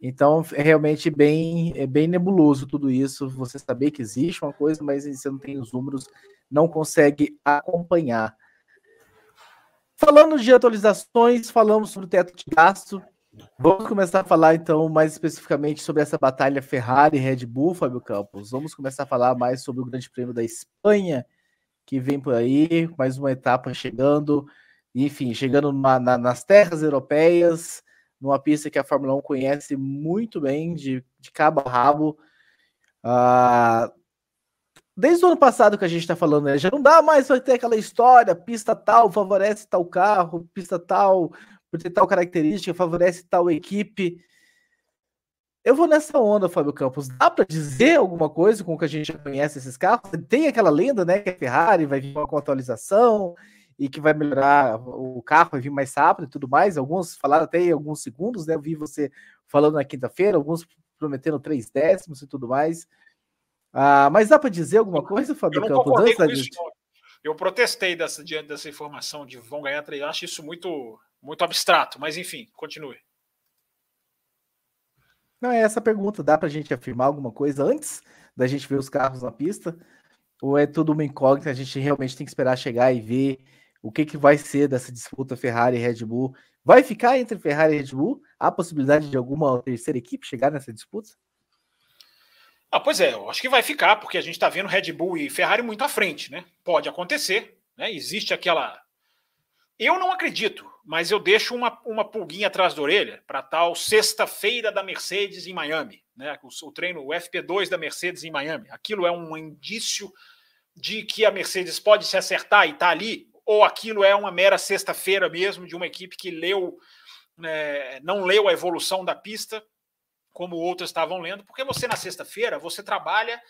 então é realmente bem, é bem nebuloso tudo isso, você saber que existe uma coisa, mas você não tem os números, não consegue acompanhar. Falando de atualizações, falamos sobre o teto de gasto. Vamos começar a falar então mais especificamente sobre essa batalha Ferrari Red Bull, Fábio Campos. Vamos começar a falar mais sobre o Grande Prêmio da Espanha, que vem por aí, mais uma etapa chegando, enfim, chegando na, nas terras europeias, numa pista que a Fórmula 1 conhece muito bem, de, de cabo a rabo. Ah, desde o ano passado que a gente está falando, né? Já não dá mais para ter aquela história, pista tal favorece tal carro, pista tal por ter tal característica, favorece tal equipe. Eu vou nessa onda, Fábio Campos. Dá para dizer alguma coisa com o que a gente já conhece esses carros? Tem aquela lenda, né, que a Ferrari vai vir com atualização e que vai melhorar o carro, vai vir mais rápido e tudo mais. Alguns falaram até em alguns segundos, né? Eu vi você falando na quinta-feira, alguns prometendo três décimos e tudo mais. Ah, mas dá para dizer alguma coisa, Fábio eu Campos? Antes da gente... Eu protestei dessa, diante dessa informação de vão ganhar três. Acho isso muito, muito abstrato, mas enfim, continue. Não, é essa pergunta. Dá para a gente afirmar alguma coisa antes da gente ver os carros na pista? Ou é tudo uma incógnita? A gente realmente tem que esperar chegar e ver o que, que vai ser dessa disputa Ferrari e Red Bull? Vai ficar entre Ferrari e Red Bull? Há possibilidade de alguma terceira equipe chegar nessa disputa? Ah, pois é, eu acho que vai ficar, porque a gente está vendo Red Bull e Ferrari muito à frente, né? Pode acontecer, né? Existe aquela. Eu não acredito, mas eu deixo uma, uma pulguinha atrás da orelha para tal sexta-feira da Mercedes em Miami, né? O, o treino, o FP2 da Mercedes em Miami. Aquilo é um indício de que a Mercedes pode se acertar e tá ali, ou aquilo é uma mera sexta-feira mesmo de uma equipe que leu, né, não leu a evolução da pista como outras estavam lendo, porque você na sexta-feira você trabalha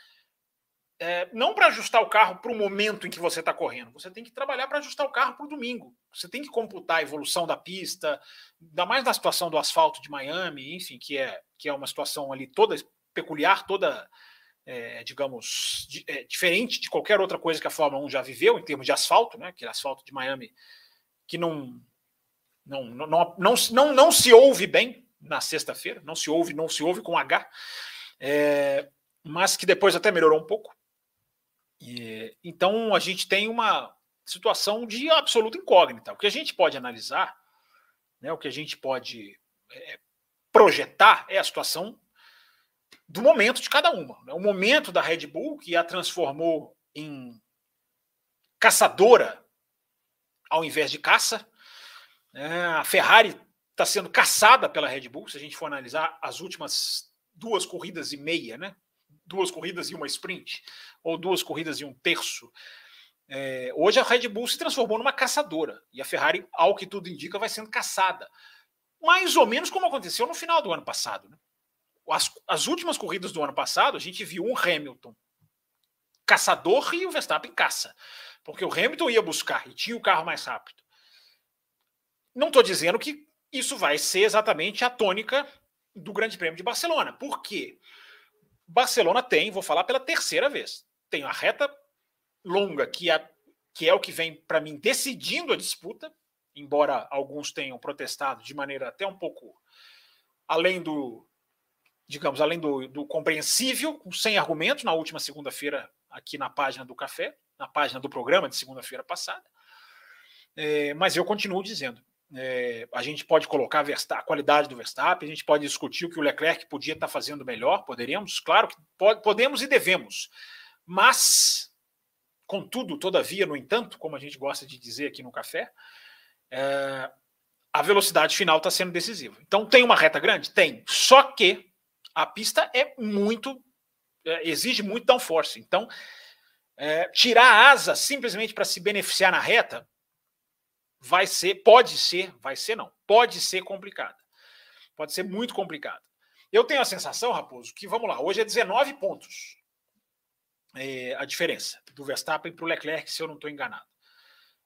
é, não para ajustar o carro para o momento em que você está correndo, você tem que trabalhar para ajustar o carro para o domingo. Você tem que computar a evolução da pista, ainda mais na situação do asfalto de Miami, enfim, que é, que é uma situação ali toda peculiar, toda, é, digamos, di, é, diferente de qualquer outra coisa que a Fórmula 1 já viveu em termos de asfalto, né? Que asfalto de Miami que não não, não, não, não, não, não se ouve bem, na sexta-feira, não se ouve, não se ouve com H, é, mas que depois até melhorou um pouco. E, então a gente tem uma situação de absoluta incógnita. O que a gente pode analisar, né, o que a gente pode é, projetar é a situação do momento de cada uma. Né? O momento da Red Bull, que a transformou em caçadora ao invés de caça. É, a Ferrari está sendo caçada pela Red Bull, se a gente for analisar as últimas duas corridas e meia, né? duas corridas e uma sprint, ou duas corridas e um terço. É, hoje a Red Bull se transformou numa caçadora e a Ferrari, ao que tudo indica, vai sendo caçada. Mais ou menos como aconteceu no final do ano passado. Né? As, as últimas corridas do ano passado, a gente viu um Hamilton caçador e o Verstappen caça. Porque o Hamilton ia buscar e tinha o carro mais rápido. Não estou dizendo que isso vai ser exatamente a tônica do Grande Prêmio de Barcelona. Por quê? Barcelona tem, vou falar pela terceira vez, tem a reta longa, que é, que é o que vem, para mim, decidindo a disputa, embora alguns tenham protestado de maneira até um pouco além do, digamos, além do, do compreensível, sem argumentos, na última segunda-feira, aqui na página do Café, na página do programa de segunda-feira passada. É, mas eu continuo dizendo: é, a gente pode colocar a qualidade do Verstappen, a gente pode discutir o que o Leclerc podia estar fazendo melhor, poderíamos, claro que pode, podemos e devemos, mas, contudo, todavia, no entanto, como a gente gosta de dizer aqui no café, é, a velocidade final está sendo decisiva. Então, tem uma reta grande? Tem. Só que a pista é muito. É, exige muito downforce. Então, é, tirar a asa simplesmente para se beneficiar na reta vai ser, pode ser, vai ser não, pode ser complicado. Pode ser muito complicado. Eu tenho a sensação, Raposo, que vamos lá, hoje é 19 pontos é, a diferença do Verstappen para o Leclerc, se eu não estou enganado.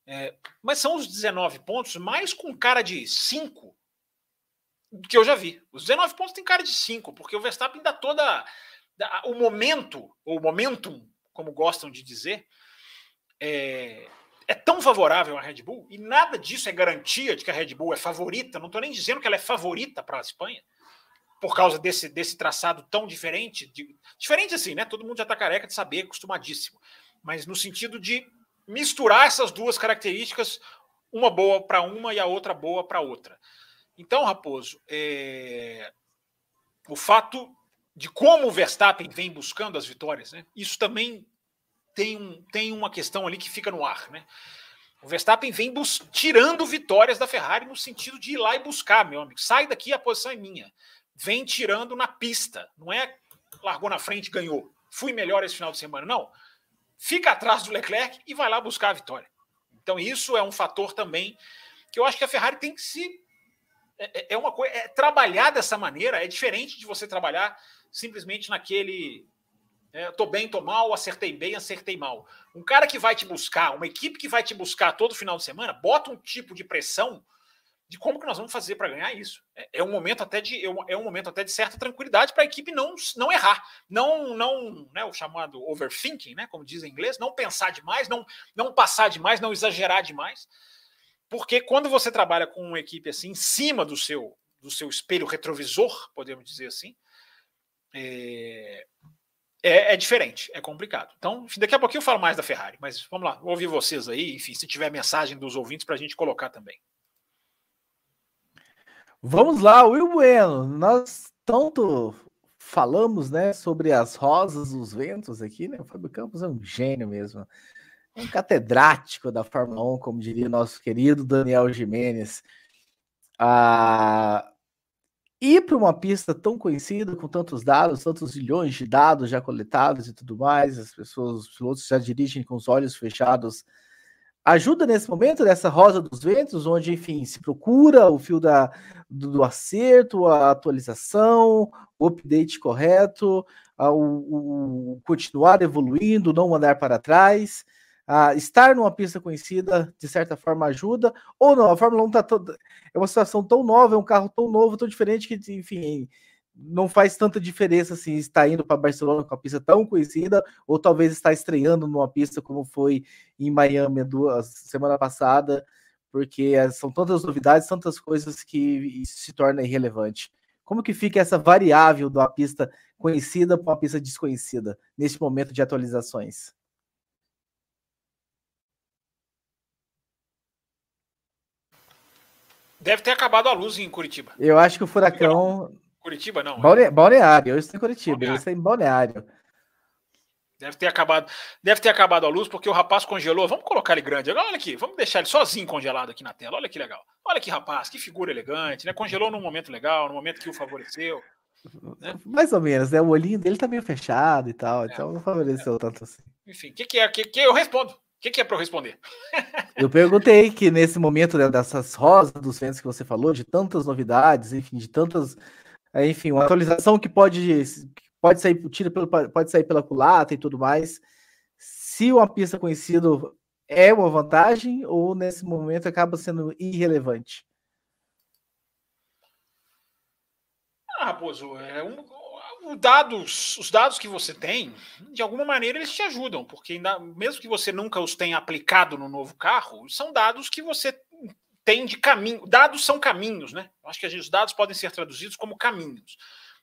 É, mas são os 19 pontos mais com cara de 5 que eu já vi. Os 19 pontos tem cara de 5, porque o Verstappen dá toda. Dá, o momento, ou momentum, como gostam de dizer, é, é tão favorável à Red Bull, e nada disso é garantia de que a Red Bull é favorita. Não estou nem dizendo que ela é favorita para a Espanha, por causa desse, desse traçado tão diferente. De, diferente assim, né? Todo mundo já está careca de saber, acostumadíssimo. Mas no sentido de misturar essas duas características, uma boa para uma e a outra boa para outra. Então, Raposo, é... o fato de como o Verstappen vem buscando as vitórias, né? Isso também tem, um, tem uma questão ali que fica no ar, né? O Verstappen vem tirando vitórias da Ferrari no sentido de ir lá e buscar, meu amigo. Sai daqui, a posição é minha. Vem tirando na pista. Não é largou na frente ganhou. Fui melhor esse final de semana. Não. Fica atrás do Leclerc e vai lá buscar a vitória. Então, isso é um fator também que eu acho que a Ferrari tem que se é, é, é uma coisa. É, trabalhar dessa maneira é diferente de você trabalhar simplesmente naquele. É, tô bem, tô mal, acertei bem, acertei mal. Um cara que vai te buscar, uma equipe que vai te buscar todo final de semana, bota um tipo de pressão de como que nós vamos fazer para ganhar isso. É, é, um momento até de é um momento até de certa tranquilidade para a equipe não não errar, não não né, o chamado overthinking, né, como diz em inglês, não pensar demais, não não passar demais, não exagerar demais. Porque quando você trabalha com uma equipe assim, em cima do seu, do seu espelho retrovisor, podemos dizer assim, é, é, é, diferente, é complicado. Então, daqui a pouquinho eu falo mais da Ferrari, mas vamos lá, ouvir vocês aí, enfim, se tiver mensagem dos ouvintes para a gente colocar também. Vamos lá, Will Bueno, nós tanto falamos, né, sobre as rosas, os ventos aqui, né, o Fábio Campos é um gênio mesmo um catedrático da Fórmula 1, como diria nosso querido Daniel Jimenez. Ah, ir para uma pista tão conhecida, com tantos dados, tantos milhões de dados já coletados e tudo mais, as pessoas, os pilotos já dirigem com os olhos fechados, ajuda nesse momento dessa rosa dos ventos, onde, enfim, se procura o fio da, do, do acerto, a atualização, o update correto, a, o, o continuar evoluindo, não andar para trás a estar numa pista conhecida, de certa forma, ajuda, ou não, a Fórmula 1 tá toda, é uma situação tão nova, é um carro tão novo, tão diferente que, enfim, não faz tanta diferença assim estar indo para Barcelona com a pista tão conhecida, ou talvez estar estreando numa pista como foi em Miami duas semana passada, porque são tantas novidades, tantas coisas que se torna irrelevante. Como que fica essa variável de uma pista conhecida para uma pista desconhecida nesse momento de atualizações? Deve ter acabado a luz em Curitiba. Eu acho que o furacão. Curitiba não. Balne... Balneário, eu estou em Curitiba, Balneário. eu estou em Balneário. Deve ter acabado, deve ter acabado a luz porque o rapaz congelou. Vamos colocar ele grande. Olha aqui, vamos deixar ele sozinho congelado aqui na tela. Olha que legal. Olha que rapaz, que figura elegante, né? Congelou num momento legal, no momento que o favoreceu. Né? Mais ou menos, né? O olhinho dele tá meio fechado e tal, é, então não favoreceu é. tanto assim. Enfim, o que, que é? que, que eu respondo? O que, que é para eu responder? [laughs] eu perguntei que nesse momento né, dessas rosas dos ventos que você falou, de tantas novidades, enfim, de tantas. Enfim, uma atualização que pode pode sair, tira pelo, pode sair pela culata e tudo mais. Se uma pista conhecida é uma vantagem ou nesse momento acaba sendo irrelevante? Ah, Raposo, é um, o dados, os dados que você tem, de alguma maneira eles te ajudam, porque ainda, mesmo que você nunca os tenha aplicado no novo carro, são dados que você tem de caminho. Dados são caminhos, né? Acho que os dados podem ser traduzidos como caminhos.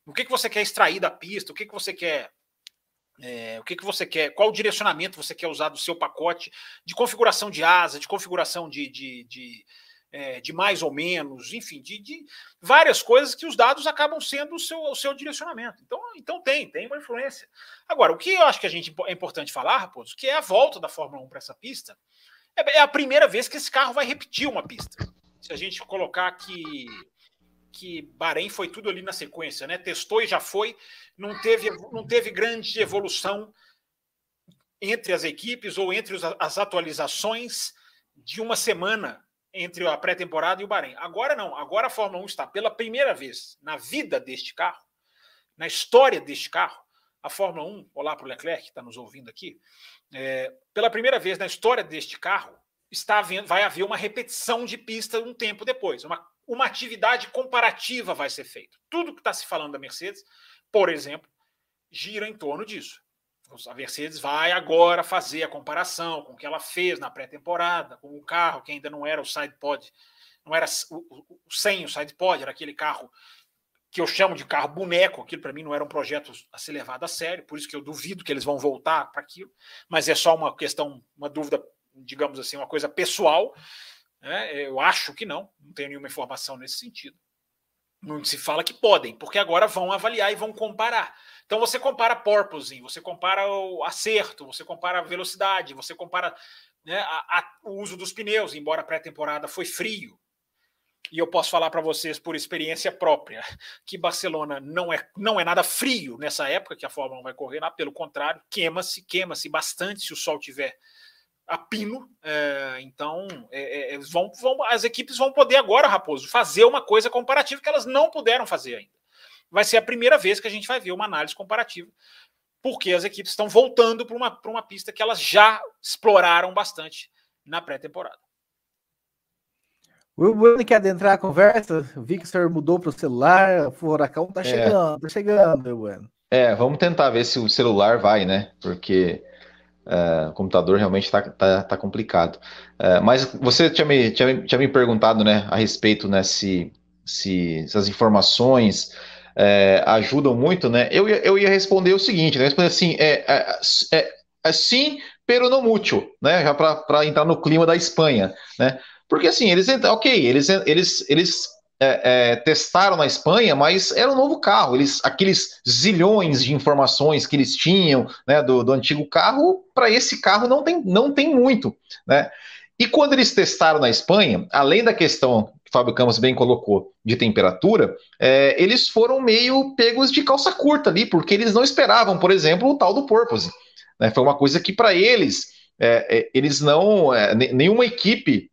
O que, que você quer extrair da pista? O que, que você quer é, o que, que você quer, qual direcionamento você quer usar do seu pacote de configuração de asa, de configuração de, de, de, é, de mais ou menos, enfim, de, de, várias coisas que os dados acabam sendo o seu, o seu direcionamento. Então, então tem, tem uma influência. Agora, o que eu acho que a gente é importante falar, Raposo, que é a volta da Fórmula 1 para essa pista, é, é a primeira vez que esse carro vai repetir uma pista. Se a gente colocar que que Bahrein foi tudo ali na sequência, né? Testou e já foi, não teve, não teve grande evolução entre as equipes ou entre as atualizações de uma semana entre a pré-temporada e o Bahrein. Agora não, agora a Fórmula 1 está pela primeira vez na vida deste carro, na história deste carro, a Fórmula 1, olá para o Leclerc que está nos ouvindo aqui, é, pela primeira vez na história deste carro, está havendo, vai haver uma repetição de pista um tempo depois, uma uma atividade comparativa vai ser feita. Tudo que está se falando da Mercedes, por exemplo, gira em torno disso. A Mercedes vai agora fazer a comparação com o que ela fez na pré-temporada, com o carro que ainda não era o side pod, não era o, o, o sem o side pod, era aquele carro que eu chamo de carro boneco, aquilo para mim não era um projeto a ser levado a sério, por isso que eu duvido que eles vão voltar para aquilo, mas é só uma questão, uma dúvida, digamos assim, uma coisa pessoal. Né? Eu acho que não, não tenho nenhuma informação nesse sentido. Não se fala que podem, porque agora vão avaliar e vão comparar. Então você compara porpoising, você compara o acerto, você compara a velocidade, você compara né, a, a, o uso dos pneus, embora a pré-temporada foi frio. E eu posso falar para vocês por experiência própria [laughs] que Barcelona não é, não é nada frio nessa época que a Fórmula 1 vai correr, lá, pelo contrário, queima-se, queima-se bastante se o sol tiver a pino. É, então, é, é, vão, vão, as equipes vão poder agora, Raposo, fazer uma coisa comparativa que elas não puderam fazer ainda. Vai ser a primeira vez que a gente vai ver uma análise comparativa, porque as equipes estão voltando para uma, uma pista que elas já exploraram bastante na pré-temporada. O Bueno quer adentrar a conversa? O Victor mudou para o celular, o furacão tá é. chegando, tá chegando, Bueno. É, vamos tentar ver se o celular vai, né? Porque Uh, o computador realmente está tá, tá complicado. Uh, mas você tinha me, tinha, tinha, me perguntado né, a respeito né, se, se, se as informações uh, ajudam muito, né? Eu, eu ia responder o seguinte, né? Responder assim, é, é, é, é sim, pero não mútil, né? Já para entrar no clima da Espanha, né? Porque assim, eles ok, eles, eles, eles é, é, testaram na Espanha, mas era um novo carro. Eles, aqueles zilhões de informações que eles tinham né, do, do antigo carro, para esse carro não tem, não tem muito. Né? E quando eles testaram na Espanha, além da questão Fábio Campos bem colocou de temperatura, é, eles foram meio pegos de calça curta ali, porque eles não esperavam, por exemplo, o tal do Purpose. Né? Foi uma coisa que para eles, é, é, eles não. É, nenhuma equipe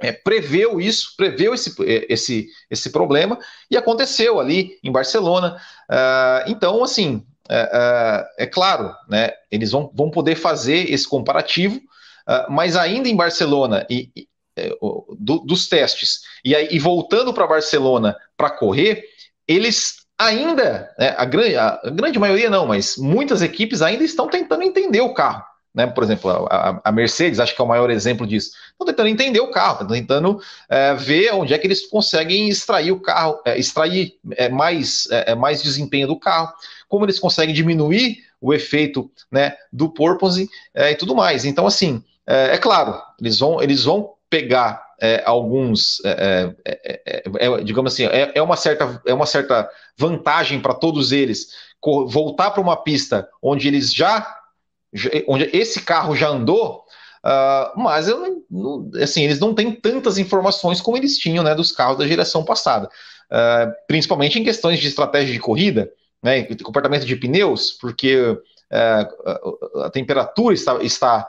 é, preveu isso, preveu esse, é, esse, esse problema e aconteceu ali em Barcelona. Uh, então, assim, é, claro, né, eles vão, vão poder fazer esse comparativo, uh, mas ainda em Barcelona e, e do, dos testes e, aí, e voltando para Barcelona para correr, eles ainda, né, a, grande, a grande maioria não, mas muitas equipes ainda estão tentando entender o carro né? Por exemplo, a, a, Mercedes, acho que é o maior exemplo disso. Estão tentando entender o carro, estão tentando é, ver onde é que eles conseguem extrair o carro, é, extrair é, mais, é, é, mais desempenho do carro, como eles conseguem diminuir o efeito né, do porpoise é, e tudo mais. Então, assim, é, claro, eles vão, eles vão pegar é, alguns, é, é, é digamos assim, é, uma certa, é uma certa vantagem para todos eles voltar para uma pista onde eles já, onde esse carro já andou, uh, mas eu não, assim, eles não têm tantas informações como eles tinham né, dos carros da geração passada, uh, principalmente em questões de estratégia de corrida, né, comportamento de pneus, porque uh, a temperatura está, está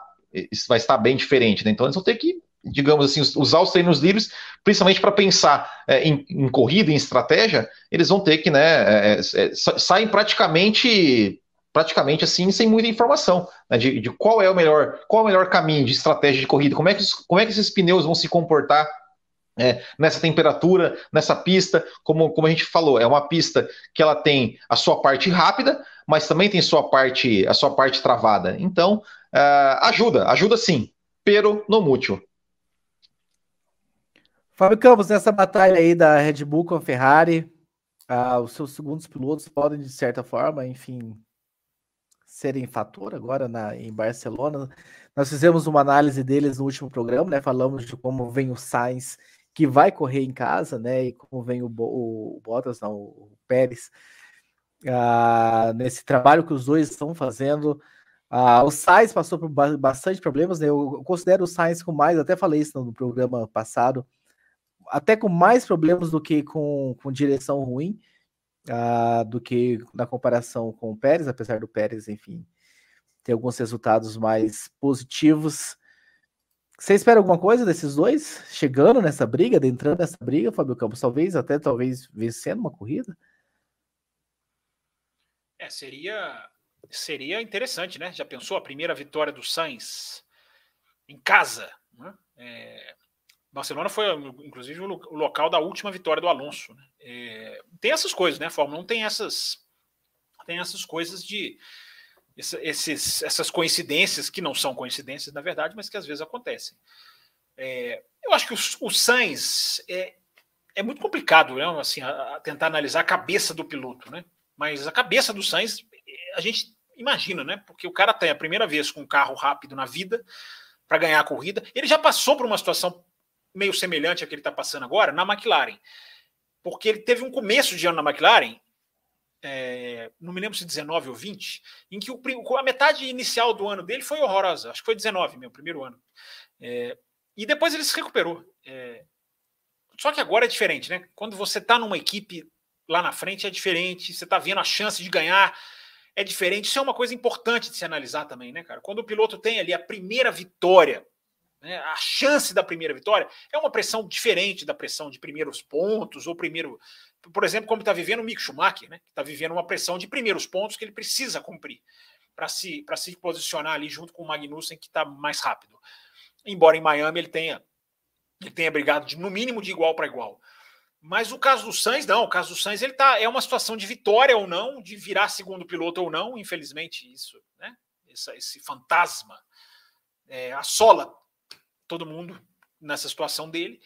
vai estar bem diferente, né? Então eles vão ter que digamos assim, usar os treinos livres, principalmente para pensar é, em, em, corrida, em estratégia, eles vão ter que, né, é, é, saem praticamente, praticamente assim, sem muita informação né, de, de, qual é o melhor, qual é o melhor caminho de estratégia de corrida, como é que, como é que esses pneus vão se comportar é, nessa temperatura, nessa pista, como, como a gente falou, é uma pista que ela tem a sua parte rápida, mas também tem sua parte, a sua parte travada. Então, uh, ajuda, ajuda sim, pero no mútil. Fábio Campos, nessa batalha aí da Red Bull com a Ferrari, ah, os seus segundos pilotos podem, de certa forma, enfim, serem fator agora na, em Barcelona. Nós fizemos uma análise deles no último programa, né? Falamos de como vem o Sainz, que vai correr em casa, né? E como vem o, o, Bottas, não, o Pérez, ah, nesse trabalho que os dois estão fazendo. Ah, o Sainz passou por bastante problemas, né? Eu considero o Sainz com mais, até falei isso no programa passado, até com mais problemas do que com, com direção ruim, uh, do que na comparação com o Pérez, apesar do Pérez, enfim, ter alguns resultados mais positivos. Você espera alguma coisa desses dois chegando nessa briga, entrando nessa briga, Fábio Campos? Talvez até talvez vencendo uma corrida? É, seria seria interessante, né? Já pensou a primeira vitória do Sainz em casa? Né? É, Barcelona foi, inclusive, o local da última vitória do Alonso. Né? É, tem essas coisas, né? A Fórmula 1 tem essas, tem essas coisas de. Esses, essas coincidências, que não são coincidências, na verdade, mas que às vezes acontecem. É, eu acho que o, o Sainz é, é muito complicado né? assim, a, a tentar analisar a cabeça do piloto, né? Mas a cabeça do Sainz, a gente imagina, né? Porque o cara tem a primeira vez com um carro rápido na vida para ganhar a corrida. Ele já passou por uma situação meio semelhante a que ele está passando agora na McLaren. Porque ele teve um começo de ano na McLaren, é, não me lembro se 19 ou 20, em que o, a metade inicial do ano dele foi horrorosa. Acho que foi 19, meu primeiro ano. É, e depois ele se recuperou. É, só que agora é diferente, né? Quando você está numa equipe lá na frente é diferente, você está vendo a chance de ganhar é diferente. Isso é uma coisa importante de se analisar também, né, cara? Quando o piloto tem ali a primeira vitória né, a chance da primeira vitória é uma pressão diferente da pressão de primeiros pontos ou primeiro. Por exemplo, como está vivendo o Mick Schumacher, né, está vivendo uma pressão de primeiros pontos que ele precisa cumprir para se, se posicionar ali junto com o Magnussen, que está mais rápido. Embora em Miami ele tenha, ele tenha brigado de, no mínimo de igual para igual. Mas o caso do Sainz, não. O caso do Sainz ele tá, é uma situação de vitória ou não, de virar segundo piloto ou não. Infelizmente, isso, né? Esse, esse fantasma é, assola todo mundo nessa situação dele.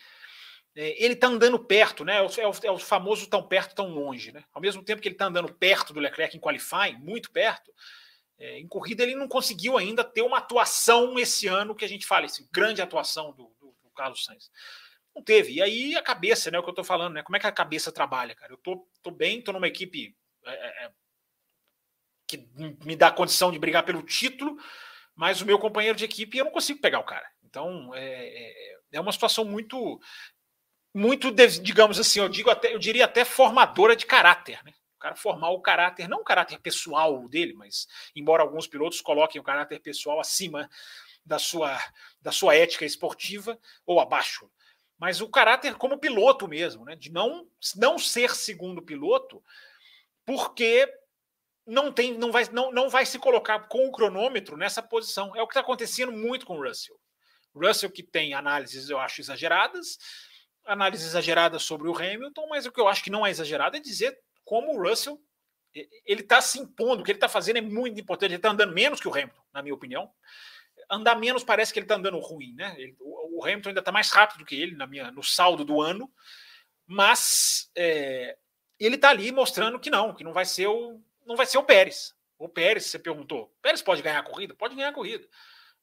É, ele está andando perto, né? É o, é o, famoso tão perto, tão longe, né? Ao mesmo tempo que ele está andando perto do Leclerc em qualifying, muito perto, é, em corrida ele não conseguiu ainda ter uma atuação esse ano que a gente fala, esse grande atuação do, do, do Carlos Sainz. Não teve. E aí a cabeça, né? O que eu estou falando, né? Como é que a cabeça trabalha, cara? Eu tô, tô bem, tô numa equipe é, é, é que me dá condição de brigar pelo título, mas o meu companheiro de equipe eu não consigo pegar o cara. Então é, é, é uma situação muito, muito, digamos assim, eu digo até, eu diria até formadora de caráter, né? O cara formar o caráter, não o caráter pessoal dele, mas embora alguns pilotos coloquem o caráter pessoal acima da sua, da sua ética esportiva ou abaixo, mas o caráter como piloto mesmo, né? De não, não ser segundo piloto, porque não tem, não vai, não, não vai se colocar com o cronômetro nessa posição. É o que está acontecendo muito com o Russell. Russell que tem análises, eu acho, exageradas, análises exageradas sobre o Hamilton, mas o que eu acho que não é exagerado é dizer como o Russell ele está se impondo, o que ele está fazendo é muito importante. Ele está andando menos que o Hamilton, na minha opinião. Andar menos parece que ele está andando ruim, né? Ele, o, o, Hamilton ainda está mais rápido que ele na minha, no saldo do ano, mas é, ele está ali mostrando que não, que não vai ser o, não vai ser o Pérez. O Pérez, você perguntou, Pérez pode ganhar a corrida? Pode ganhar a corrida.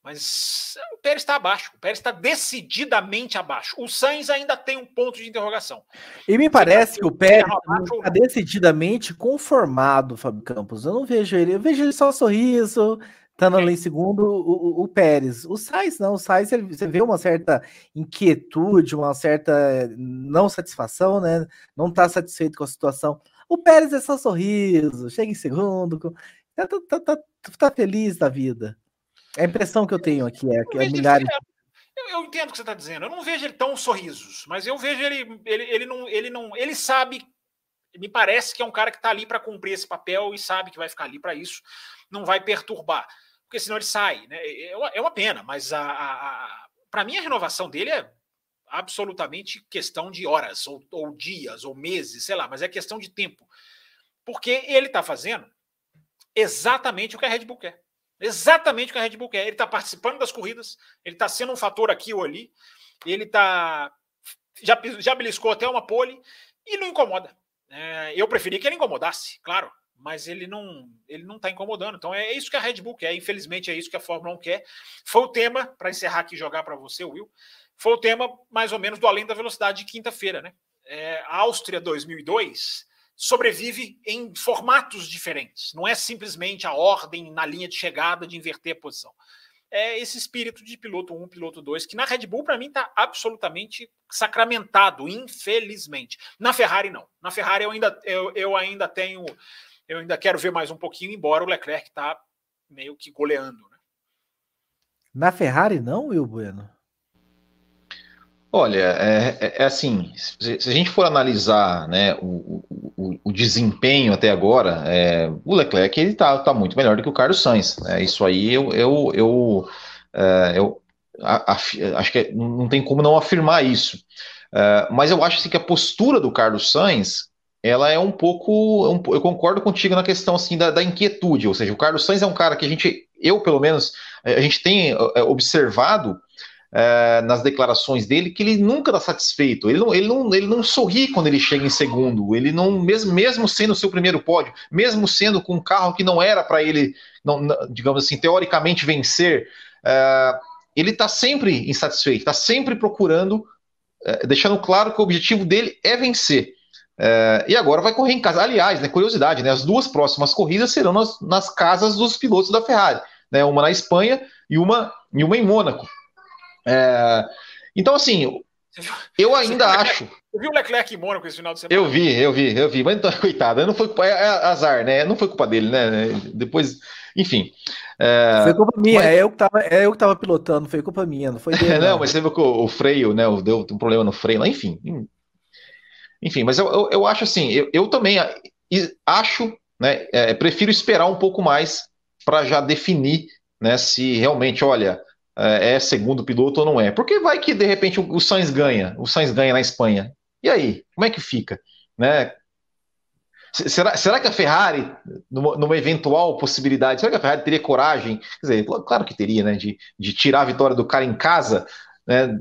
Mas o Pérez está abaixo. O Pérez está decididamente abaixo. O Sainz ainda tem um ponto de interrogação. E me parece que o Pérez está decididamente conformado, Fábio Campos. Eu não vejo ele. Eu vejo ele só um sorriso, estando ali em segundo, o, o, o, Pérez. O Sainz não. O Sainz, ele, você vê uma certa inquietude, uma certa não satisfação, né? Não está satisfeito com a situação. O Pérez é só sorriso, chega em segundo, tá, tá, tá, tá feliz da vida. É a impressão que eu tenho aqui é que é milhares. Eu, eu, entendo o que você está dizendo. Eu não vejo ele tão sorrisos, mas eu vejo ele, ele, ele não, ele não, ele sabe. Me parece que é um cara que está ali para cumprir esse papel e sabe que vai ficar ali para isso, não vai perturbar, porque senão ele sai. Né? É, é uma pena, mas a, a, a para mim a renovação dele é absolutamente questão de horas, ou, ou, dias, ou meses, sei lá, mas é questão de tempo. Porque ele está fazendo exatamente o que a Red Bull quer. Exatamente o que a Red Bull quer. Ele está participando das corridas, ele está sendo um fator aqui ou ali, ele está. Já, já beliscou até uma pole e não incomoda. É, eu preferia que ele incomodasse, claro, mas ele não ele não está incomodando. Então é isso que a Red Bull quer. Infelizmente é isso que a Fórmula 1 quer. Foi o tema, para encerrar aqui e jogar para você, Will, foi o tema mais ou menos do Além da Velocidade de quinta-feira. Né? É, Áustria 2002 sobrevive em formatos diferentes. Não é simplesmente a ordem na linha de chegada de inverter a posição. É esse espírito de piloto 1, piloto 2, que na Red Bull, para mim, está absolutamente sacramentado, infelizmente. Na Ferrari, não. Na Ferrari, eu ainda, eu, eu ainda tenho. Eu ainda quero ver mais um pouquinho, embora o Leclerc está meio que goleando. Né? Na Ferrari, não, Will Bueno? Olha, é, é, é assim, se, se, a gente for analisar né, o, o, o desempenho até agora, é, o Leclerc ele está tá muito melhor do que o Carlos Sainz. Né, isso aí eu, eu, eu, é, eu acho que é, não tem como não afirmar isso. É, mas eu acho assim, que a postura do Carlos Sainz ela é um pouco. Um, eu concordo contigo na questão assim, da, da, inquietude, ou seja, o Carlos Sainz é um cara que a gente, eu pelo menos, a gente tem observado é, nas declarações dele que ele nunca está satisfeito. Ele não, ele, não, ele não sorri quando ele chega em segundo. Ele não, mesmo, mesmo sendo o seu primeiro pódio, mesmo sendo com um carro que não era para ele, não, digamos assim, teoricamente vencer, é, ele está sempre insatisfeito, está sempre procurando, é, deixando claro que o objetivo dele é vencer. E agora vai correr em casa. Aliás, né, curiosidade, né, as duas próximas corridas serão nas, nas casas dos pilotos da Ferrari, né, uma na Espanha e uma, e uma em Mônaco. É, então, assim, eu ainda acho. Você viu o Leclerc em Mônaco esse final de semana? Eu vi, eu vi, eu vi. Mas então, [laughs] coitado, não foi culpa, é, é azar, né? Não foi culpa dele, né? Depois, enfim. É, foi culpa minha, mas... é, eu que tava, é eu que tava pilotando, foi culpa minha, não foi [laughs] dele. não, não, mas você viu que o, o, freio, né? Deu um problema no freio lá, enfim. Enfim, mas eu, eu, eu acho assim, eu, eu também acho, né? É, prefiro esperar um pouco mais para já definir, né? Se realmente, olha é, é segundo piloto ou não é. Porque vai que de repente o, Sainz ganha, o Sainz ganha na Espanha. E aí, como é que fica? Né? Será, será que a Ferrari, numa, numa, eventual possibilidade, será que a Ferrari teria coragem? Quer dizer, claro que teria, né? De, de tirar a vitória do cara em casa, né?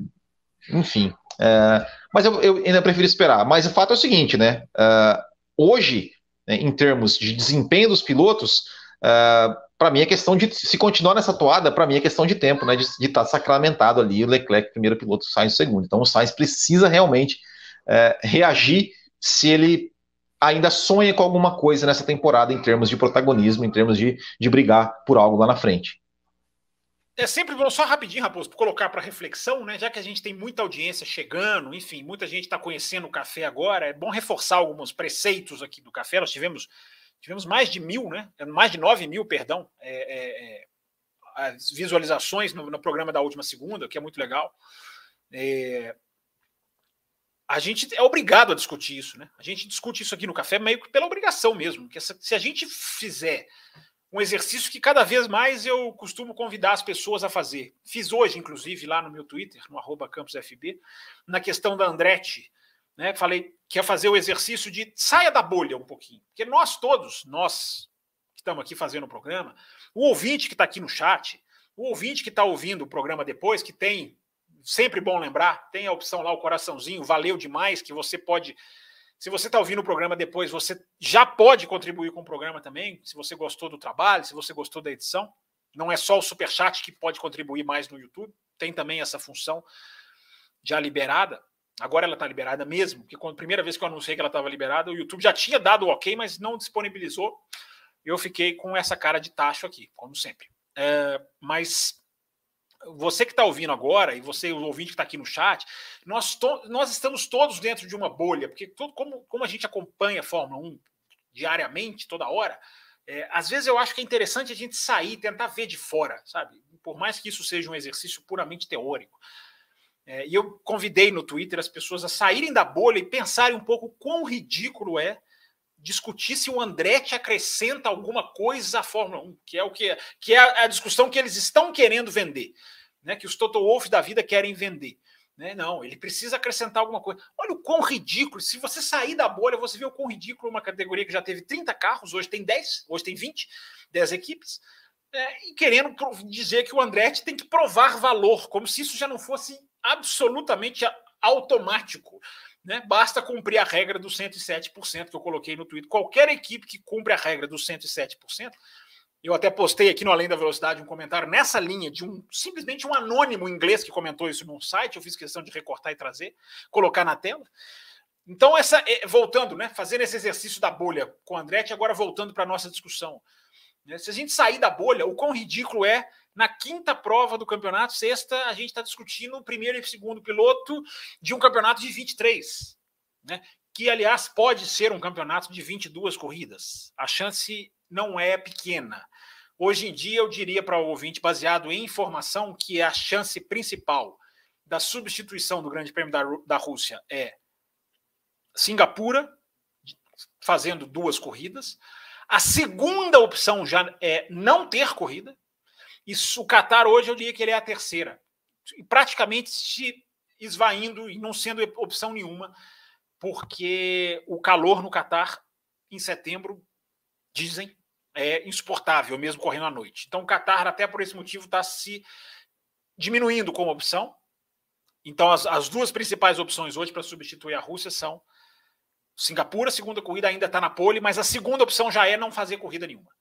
Enfim. É, mas eu, eu, ainda prefiro esperar. Mas o fato é o seguinte, né? Uh, hoje, né, em termos de desempenho dos pilotos, uh, para mim é questão de se continuar nessa toada, para mim é questão de tempo, né? De estar tá sacramentado ali o Leclerc, primeiro piloto, Sainz segundo. Então o Sainz precisa realmente é, reagir se ele ainda sonha com alguma coisa nessa temporada em termos de protagonismo, em termos de, de brigar por algo lá na frente. É sempre bom, só rapidinho, Raposo, para colocar para reflexão, né? Já que a gente tem muita audiência chegando, enfim, muita gente está conhecendo o café agora, é bom reforçar alguns preceitos aqui do café. Nós tivemos tivemos mais de mil, né? Mais de nove mil, perdão, é, é, é, as visualizações no, no, programa da última segunda, que é muito legal. É, a gente é obrigado a discutir isso, né? A gente discute isso aqui no café meio que pela obrigação mesmo. Que essa, se a gente fizer um exercício que cada vez mais eu costumo convidar as pessoas a fazer. Fiz hoje, inclusive, lá no meu Twitter, no arroba campusfb, na questão da Andretti, né? Falei que ia fazer o exercício de saia da bolha um pouquinho, porque nós todos, nós que estamos aqui fazendo o programa, o ouvinte que está aqui no chat, o ouvinte que está ouvindo o programa depois, que tem sempre bom lembrar, tem a opção lá o coraçãozinho, valeu demais, que você pode se você está ouvindo o programa depois, você já pode contribuir com o programa também, se você gostou do trabalho, se você gostou da edição. Não é só o super chat que pode contribuir mais no YouTube, tem também essa função já liberada. Agora ela está liberada mesmo, porque quando a primeira vez que eu anunciei que ela estava liberada, o YouTube já tinha dado o ok, mas não disponibilizou. Eu fiquei com essa cara de tacho aqui, como sempre. É, mas você que está ouvindo agora, e você, o ouvinte que está aqui no chat, nós, nós estamos todos dentro de uma bolha, porque todo, como, como a gente acompanha a Fórmula 1 diariamente, toda hora, é, às vezes eu acho que é interessante a gente sair, tentar ver de fora, sabe? Por mais que isso seja um exercício puramente teórico. É, e eu convidei no Twitter as pessoas a saírem da bolha e pensarem um pouco quão ridículo é discutir se o Andretti acrescenta alguma coisa à Fórmula 1, que é o que, que é a discussão que eles estão querendo vender, né? Que os Toto Wolff da vida querem vender. Né? Não, ele precisa acrescentar alguma coisa. Olha o quão ridículo. Se você sair da bolha, você vê o quão ridículo uma categoria que já teve 30 carros, hoje tem 10, hoje tem 20, 10 equipes, é, e querendo dizer que o Andretti tem que provar valor, como se isso já não fosse absolutamente automático. Né? Basta cumprir a regra dos 107% que eu coloquei no Twitter. Qualquer equipe que cumpre a regra dos 107%, eu até postei aqui no Além da Velocidade um comentário nessa linha de um simplesmente um anônimo inglês que comentou isso num site. Eu fiz questão de recortar e trazer, colocar na tela. Então, essa é, voltando, né? Fazendo esse exercício da bolha com o Andretti, agora voltando para a nossa discussão. Né? Se a gente sair da bolha, o quão ridículo é na quinta prova do campeonato, sexta, a gente está discutindo o primeiro e segundo piloto de um campeonato de 23, né? que, aliás, pode ser um campeonato de 22 corridas. A chance não é pequena. Hoje em dia, eu diria para o ouvinte, baseado em informação, que a chance principal da substituição do Grande Prêmio da, da Rússia é Singapura, fazendo duas corridas. A segunda opção já é não ter corrida. E o Qatar hoje eu diria que ele é a terceira. Praticamente se esvaindo e não sendo opção nenhuma, porque o calor no Qatar em setembro, dizem, é insuportável, mesmo correndo à noite. Então o Qatar, até por esse motivo, está se diminuindo como opção. Então as, as duas principais opções hoje para substituir a Rússia são Singapura, segunda corrida ainda está na pole, mas a segunda opção já é não fazer corrida nenhuma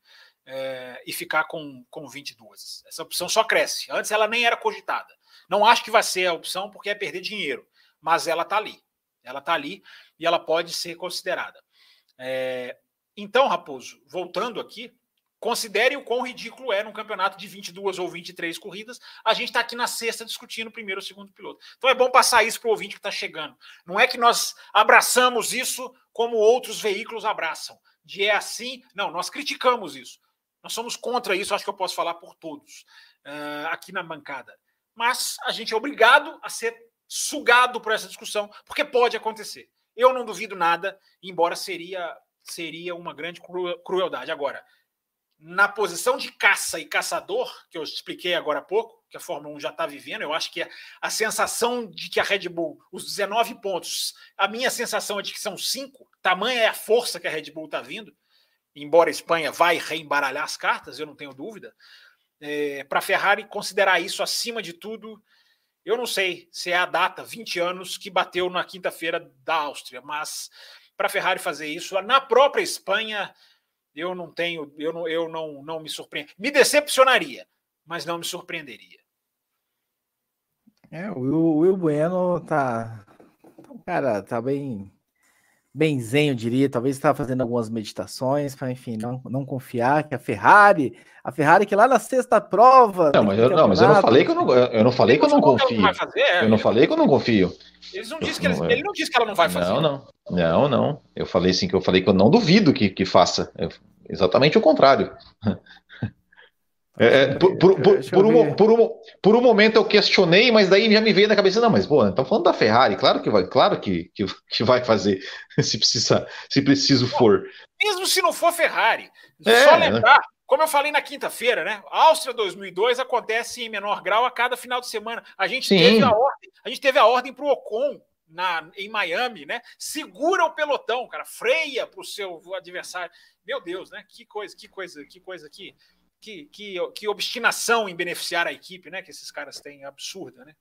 é, e ficar com, com 22. Essa opção só cresce. Antes ela nem era cogitada. Não acho que vai ser a opção porque é perder dinheiro, mas ela está ali. Ela está ali e ela pode ser considerada. É, então, Raposo, voltando aqui, considere o quão ridículo é num campeonato de 22 ou 23 corridas. A gente está aqui na sexta discutindo o primeiro ou segundo piloto. Então é bom passar isso para o ouvinte que está chegando. Não é que nós abraçamos isso como outros veículos abraçam. De é assim. Não, nós criticamos isso. Nós somos contra isso, acho que eu posso falar por todos uh, aqui na bancada. Mas a gente é obrigado a ser sugado por essa discussão, porque pode acontecer. Eu não duvido nada, embora seria, seria uma grande crueldade. Agora, na posição de caça e caçador, que eu expliquei agora há pouco, que a Fórmula 1 já está vivendo, eu acho que a, a, sensação de que a Red Bull, os 19 pontos, a minha sensação é de que são cinco, tamanha é a força que a Red Bull está vindo, embora a Espanha vai reembaralhar as cartas, eu não tenho dúvida, é, para a Ferrari considerar isso acima de tudo, eu não sei se é a data, 20 anos, que bateu na quinta-feira da Áustria, mas para a Ferrari fazer isso na própria Espanha, eu não tenho, eu não, eu não, não me surpreendo. Me decepcionaria, mas não me surpreenderia. É, o Will, Bueno tá, cara, tá bem benzinho, diria. Talvez estava fazendo algumas meditações para, enfim, não, não confiar que a Ferrari, a Ferrari que lá na sexta prova. Não, mas eu, não, mas eu não falei que eu não, eu não falei que eu não confio. É. Eu não falei que eu não confio. Eles não disse que eles, ele não disse que ela não vai fazer. Não, não, não, não. Eu falei sim que eu falei que eu não duvido que, que faça. Eu, exatamente o contrário. [laughs] É, é por, por, por, por, um, por, um, por um momento eu questionei, mas daí já me veio na cabeça, não, mas pô, estão falando da Ferrari, claro que vai, claro que, que, que vai fazer, [laughs] se precisa, se preciso for. Mesmo se não for Ferrari, é, só lembrar, né? como eu falei na quinta-feira, né? Áustria 2002 acontece em menor grau a cada final de semana. A gente Sim. teve a ordem, a gente teve a ordem para o Ocon na, em Miami, né? Segura o pelotão, cara, freia para o seu adversário. Meu Deus, né? Que coisa, que coisa, que coisa aqui que, que, que obstinação em beneficiar a equipe, né? Que esses caras têm absurda, né?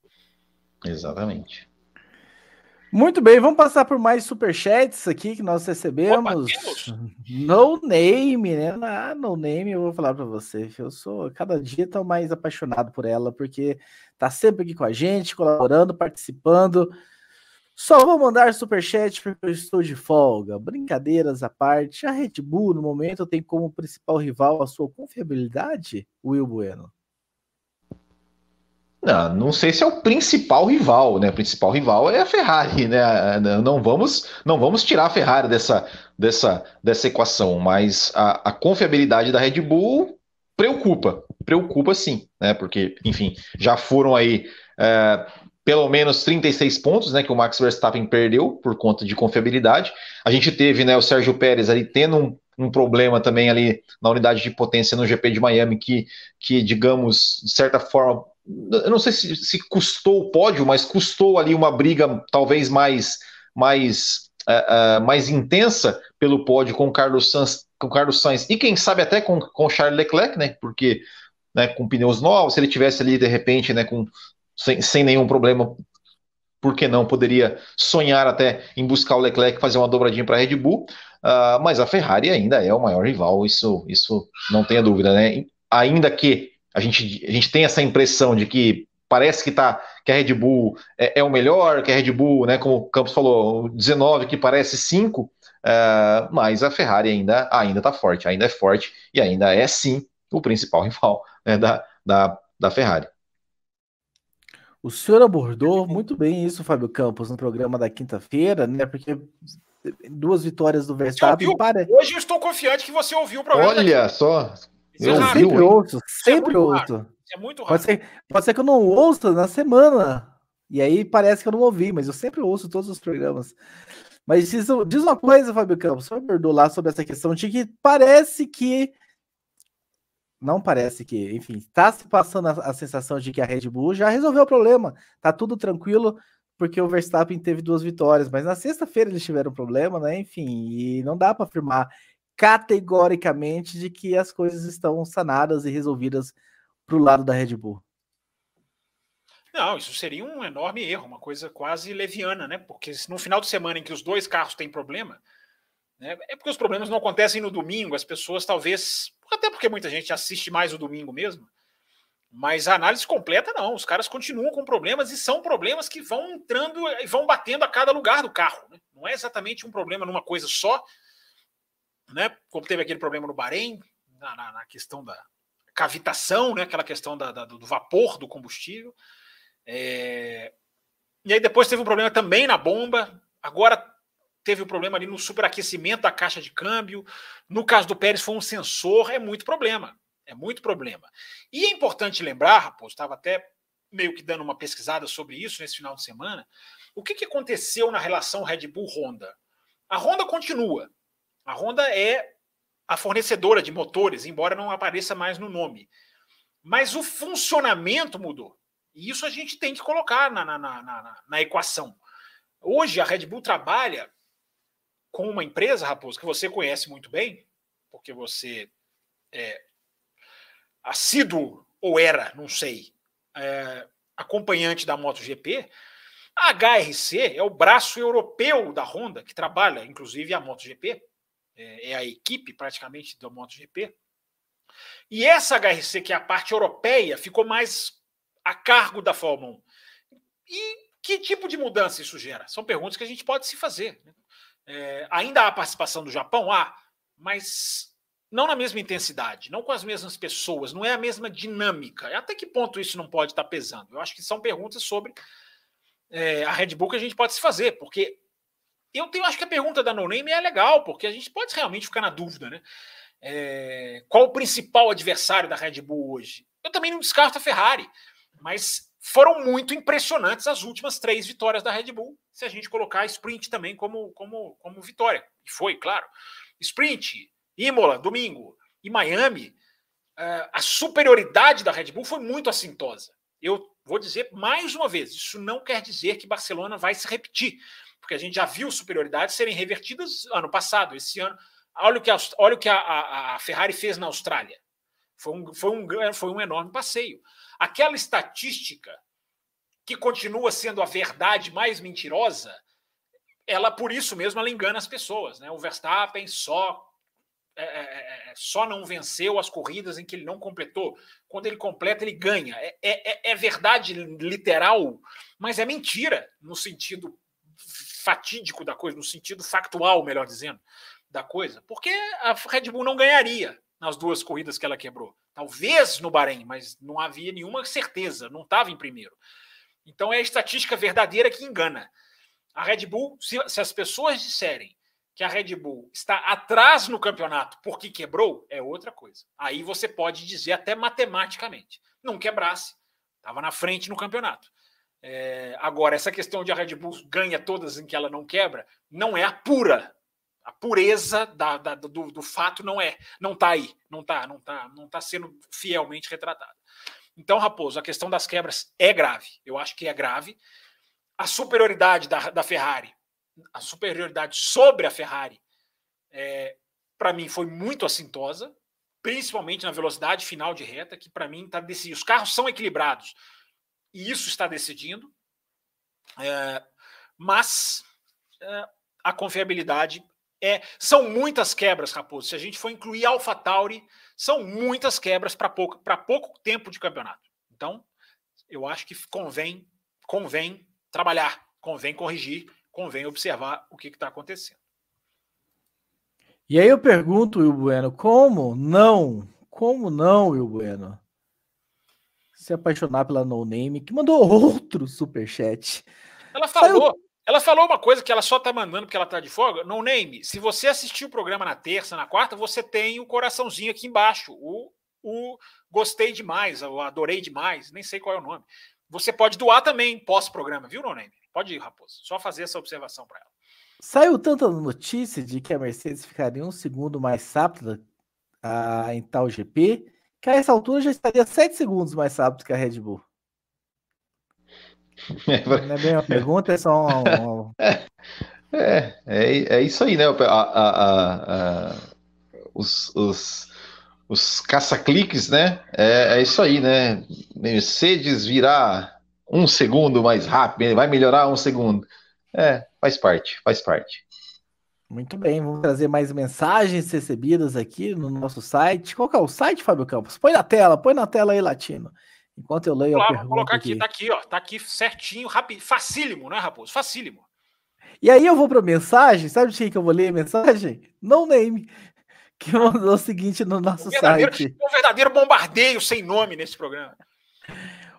Exatamente. Muito bem, vamos passar por mais superchats aqui que nós recebemos. Opa, [laughs] no name, né? Ah, no name, eu vou falar para você. Eu sou cada dia tão mais apaixonado por ela, porque tá sempre aqui com a gente, colaborando, participando. Só vou mandar superchat porque eu estou de folga. Brincadeiras à parte, a Red Bull, no momento, tem como principal rival a sua confiabilidade, Will Bueno. Não, não sei se é o principal rival, né? O principal rival é a Ferrari, né? Não vamos, não vamos tirar a Ferrari dessa, dessa, dessa equação, mas a, a confiabilidade da Red Bull preocupa, preocupa sim, né? Porque, enfim, já foram aí é, pelo menos 36 pontos, né? Que o Max Verstappen perdeu por conta de confiabilidade. A gente teve, né? O Sérgio Pérez ali tendo um, um problema também ali na unidade de potência no GP de Miami que, que digamos, de certa forma eu não sei se, se, custou o pódio, mas custou ali uma briga talvez mais mais uh, uh, mais intensa pelo pódio com o Carlos Sainz, com Carlos Sainz e quem sabe até com, com Charles Leclerc, né? Porque né, com pneus novos, se ele tivesse ali de repente, né, com sem, sem nenhum problema, por que não poderia sonhar até em buscar o Leclerc fazer uma dobradinha para a Red Bull? Uh, mas a Ferrari ainda é o maior rival, isso isso não tenha dúvida, né? Ainda que a gente, a gente tem essa impressão de que parece que tá que a Red Bull é, é o melhor, que a Red Bull, né, como o Campos falou, 19 que parece 5, uh, é, mas a Ferrari ainda ainda está forte, ainda é forte e ainda é sim o principal [laughs] rival né, da, da, da Ferrari. O senhor abordou muito bem isso, Fábio Campos, no programa da quinta-feira, né? Porque duas vitórias do Verstappen. Para... Hoje eu estou confiante que você ouviu o programa. Olha só, eu é sempre ouço, sempre é ouço. É muito raro. Pode ser, pode ser que eu não ouça na semana. E aí parece que eu não ouvi, mas eu sempre ouço todos os programas. Mas diz, diz uma coisa, Fábio Campos, você abordou lá sobre essa questão de que parece que. Não parece que, enfim, está se passando a, a, sensação de que a Red Bull já resolveu o problema. Tá tudo tranquilo, porque o Verstappen teve duas vitórias, mas na sexta-feira eles tiveram problema, né? Enfim, e não dá para afirmar categoricamente de que as coisas estão sanadas e resolvidas para o lado da Red Bull. Não, isso seria um enorme erro, uma coisa quase leviana, né? Porque no final de semana em que os dois carros têm problema, né? é porque os problemas não acontecem no domingo, as pessoas talvez, até porque muita gente assiste mais o domingo mesmo, mas a análise completa não, os caras continuam com problemas e são problemas que vão entrando e vão batendo a cada lugar do carro. Né? Não é exatamente um problema numa coisa só, né? Como teve aquele problema no Bahrein, na, na, na questão da cavitação, né? Aquela questão da, da, do vapor do combustível. É... E aí depois teve um problema também na bomba. Agora teve o um problema ali no superaquecimento da caixa de câmbio. No caso do Pérez foi um sensor. É muito problema. É muito problema. E é importante lembrar, Raposo, estava até meio que dando uma pesquisada sobre isso nesse final de semana. O que, que aconteceu na relação Red Bull-Honda? A Honda continua. A Honda é a fornecedora de motores, embora não apareça mais no nome. Mas o funcionamento mudou. E isso a gente tem que colocar na, na, na, na, na equação. Hoje a Red Bull trabalha com uma empresa, Raposo, que você conhece muito bem, porque você é assíduo ou era, não sei, é, acompanhante da MotoGP. A HRC é o braço europeu da Honda, que trabalha, inclusive, a MotoGP é, é a equipe praticamente do MotoGP. E essa HRC, que é a parte europeia, ficou mais a cargo da Fórmula 1. E que tipo de mudança isso gera? São perguntas que a gente pode se fazer. Né? É, ainda há participação do Japão? Há, mas não na mesma intensidade, não com as mesmas pessoas, não é a mesma dinâmica. Até que ponto isso não pode estar pesando? Eu acho que são perguntas sobre é, a Red Bull que a gente pode se fazer, porque eu tenho, acho que a pergunta da No Name é legal, porque a gente pode realmente ficar na dúvida, né? É, qual o principal adversário da Red Bull hoje? Eu também não descarto a Ferrari, mas foram muito impressionantes as últimas três vitórias da Red Bull, se a gente colocar a sprint também como, como, como vitória. E foi, claro. Sprint, Imola, domingo, e Miami, é, a superioridade da Red Bull foi muito assintosa. Eu vou dizer mais uma vez: isso não quer dizer que Barcelona vai se repetir porque a gente já viu superioridades serem revertidas ano passado, esse ano. Olha o que a, olha o que a, a, a Ferrari fez na Austrália. Foi um, foi, um, foi um enorme passeio. Aquela estatística que continua sendo a verdade mais mentirosa ela, por isso mesmo, ela engana as pessoas. Né? O Verstappen só é, é, é, é, só não venceu as corridas em que ele não completou. Quando ele completa, ele ganha. É, é, é, verdade literal, mas é mentira no sentido fatídico da coisa, no sentido factual, melhor dizendo, da coisa. Porque a Red Bull não ganharia nas duas corridas que ela quebrou. Talvez no Bahrein, mas não havia nenhuma certeza, não estava em primeiro. Então é a estatística verdadeira que engana. A Red Bull, se, se as pessoas disserem que a Red Bull está atrás no campeonato porque quebrou, é outra coisa. Aí você pode dizer até matematicamente. Não quebrasse, estava na frente no campeonato. É, agora, essa questão de a Red Bull ganha todas em que ela não quebra, não é a pura. A pureza da, da, do, do, fato não é, não está aí, não está, não tá, não tá sendo fielmente retratada. Então, Raposo, a questão das quebras é grave. Eu acho que é grave. A superioridade da, da Ferrari a superioridade sobre a Ferrari, é, para mim, foi muito assintosa, principalmente na velocidade final de reta, que para mim está decidindo. Os carros são equilibrados e isso está decidindo, é, mas é, a confiabilidade é. São muitas quebras, Raposo. Se a gente for incluir AlphaTauri, são muitas quebras para pouco, pouco tempo de campeonato. Então, eu acho que convém, convém trabalhar, convém corrigir convém observar o que está acontecendo. E aí eu pergunto, Will Bueno, como não, como não, Will Bueno, se apaixonar pela No Name, que mandou [laughs] outro superchat. Ela falou, Saiu... ela falou uma coisa que ela só tá mandando porque ela tá de folga. No Name, se você assistiu o programa na terça, na quarta, você tem o coraçãozinho aqui embaixo, o, o gostei demais, o adorei demais, nem sei qual é o nome. Você pode doar também pós-programa, viu, No Name? Pode ir, Raposo. Só fazer essa observação para ela. Saiu tanta notícia de que a Mercedes ficaria um segundo mais rápida ah, em tal GP, que a essa altura já estaria sete segundos mais rápido que a Red Bull. Não é bem uma pergunta, é só um. [laughs] É, é, é isso aí, né? A, a, a, os, os, os caça-cliques, né? É, é isso aí, né? Mercedes virar um segundo mais rápido, vai melhorar um segundo. É, faz parte, faz parte. Muito bem, vamos trazer mais mensagens recebidas aqui no nosso site. Qual que é o site, Fábio Campos? Põe na tela, põe na tela aí, Latino. Enquanto eu leio claro, pergunta. Vou colocar aqui, aqui, tá aqui, ó. Tá aqui certinho, rápido, facílimo, né, Raposo? Facílimo. E aí eu vou para mensagem, sabe de quem que eu vou ler a mensagem? No name, que mandou o [laughs] seguinte no nosso um site. Um verdadeiro bombardeio sem nome nesse programa.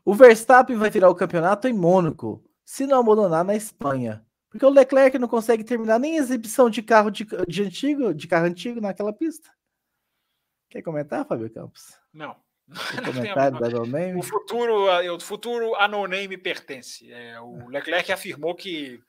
O Verstappen vai virar o campeonato em Mônaco, se não abandonar na Espanha. Porque o Leclerc não consegue terminar nem exibição de carro de, de antigo, de carro antigo naquela pista. Quer comentar, Fábio Campos? Não. [laughs] O? O futuro, o futuro a no name pertence. É, o Leclerc afirmou que,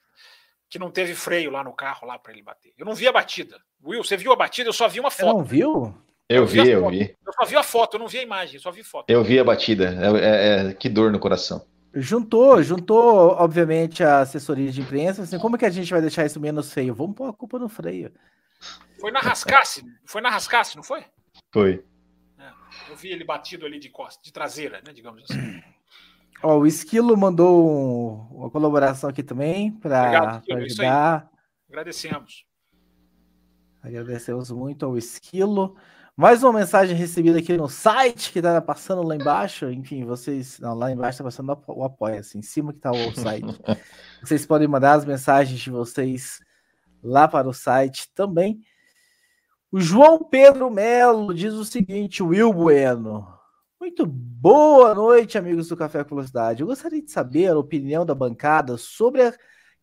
que não teve freio lá no carro lá para ele bater. Eu não vi a batida. Will, você viu a batida? Eu só vi uma foto. Você não viu? Eu, vi, eu vi. Eu só vi a foto, eu não vi a imagem, só vi foto. Eu vi a batida. É, é, é, que dor no coração. Juntou, juntou, obviamente, a assessoria de imprensa. Assim, como que a gente vai deixar isso menos feio? Vamos pôr a culpa no freio. Foi na rascasse, foi na rascasse, não foi? Foi. É, eu vi ele batido ali de costa, de traseira, né, digamos assim. Ó, o Esquilo mandou um, uma colaboração aqui também para ajudar. Agradecemos. Agradecemos muito ao Esquilo. Mais uma mensagem recebida aqui no site que tá passando lá embaixo. Enfim, vocês. Não, lá embaixo tá passando o apoia, assim, em cima que tá o site. [laughs] vocês podem mandar as mensagens de vocês lá para o site também. O João Pedro Melo diz o seguinte: Will Bueno. Muito boa noite, amigos do Café com Velocidade. Eu gostaria de saber a opinião da bancada sobre a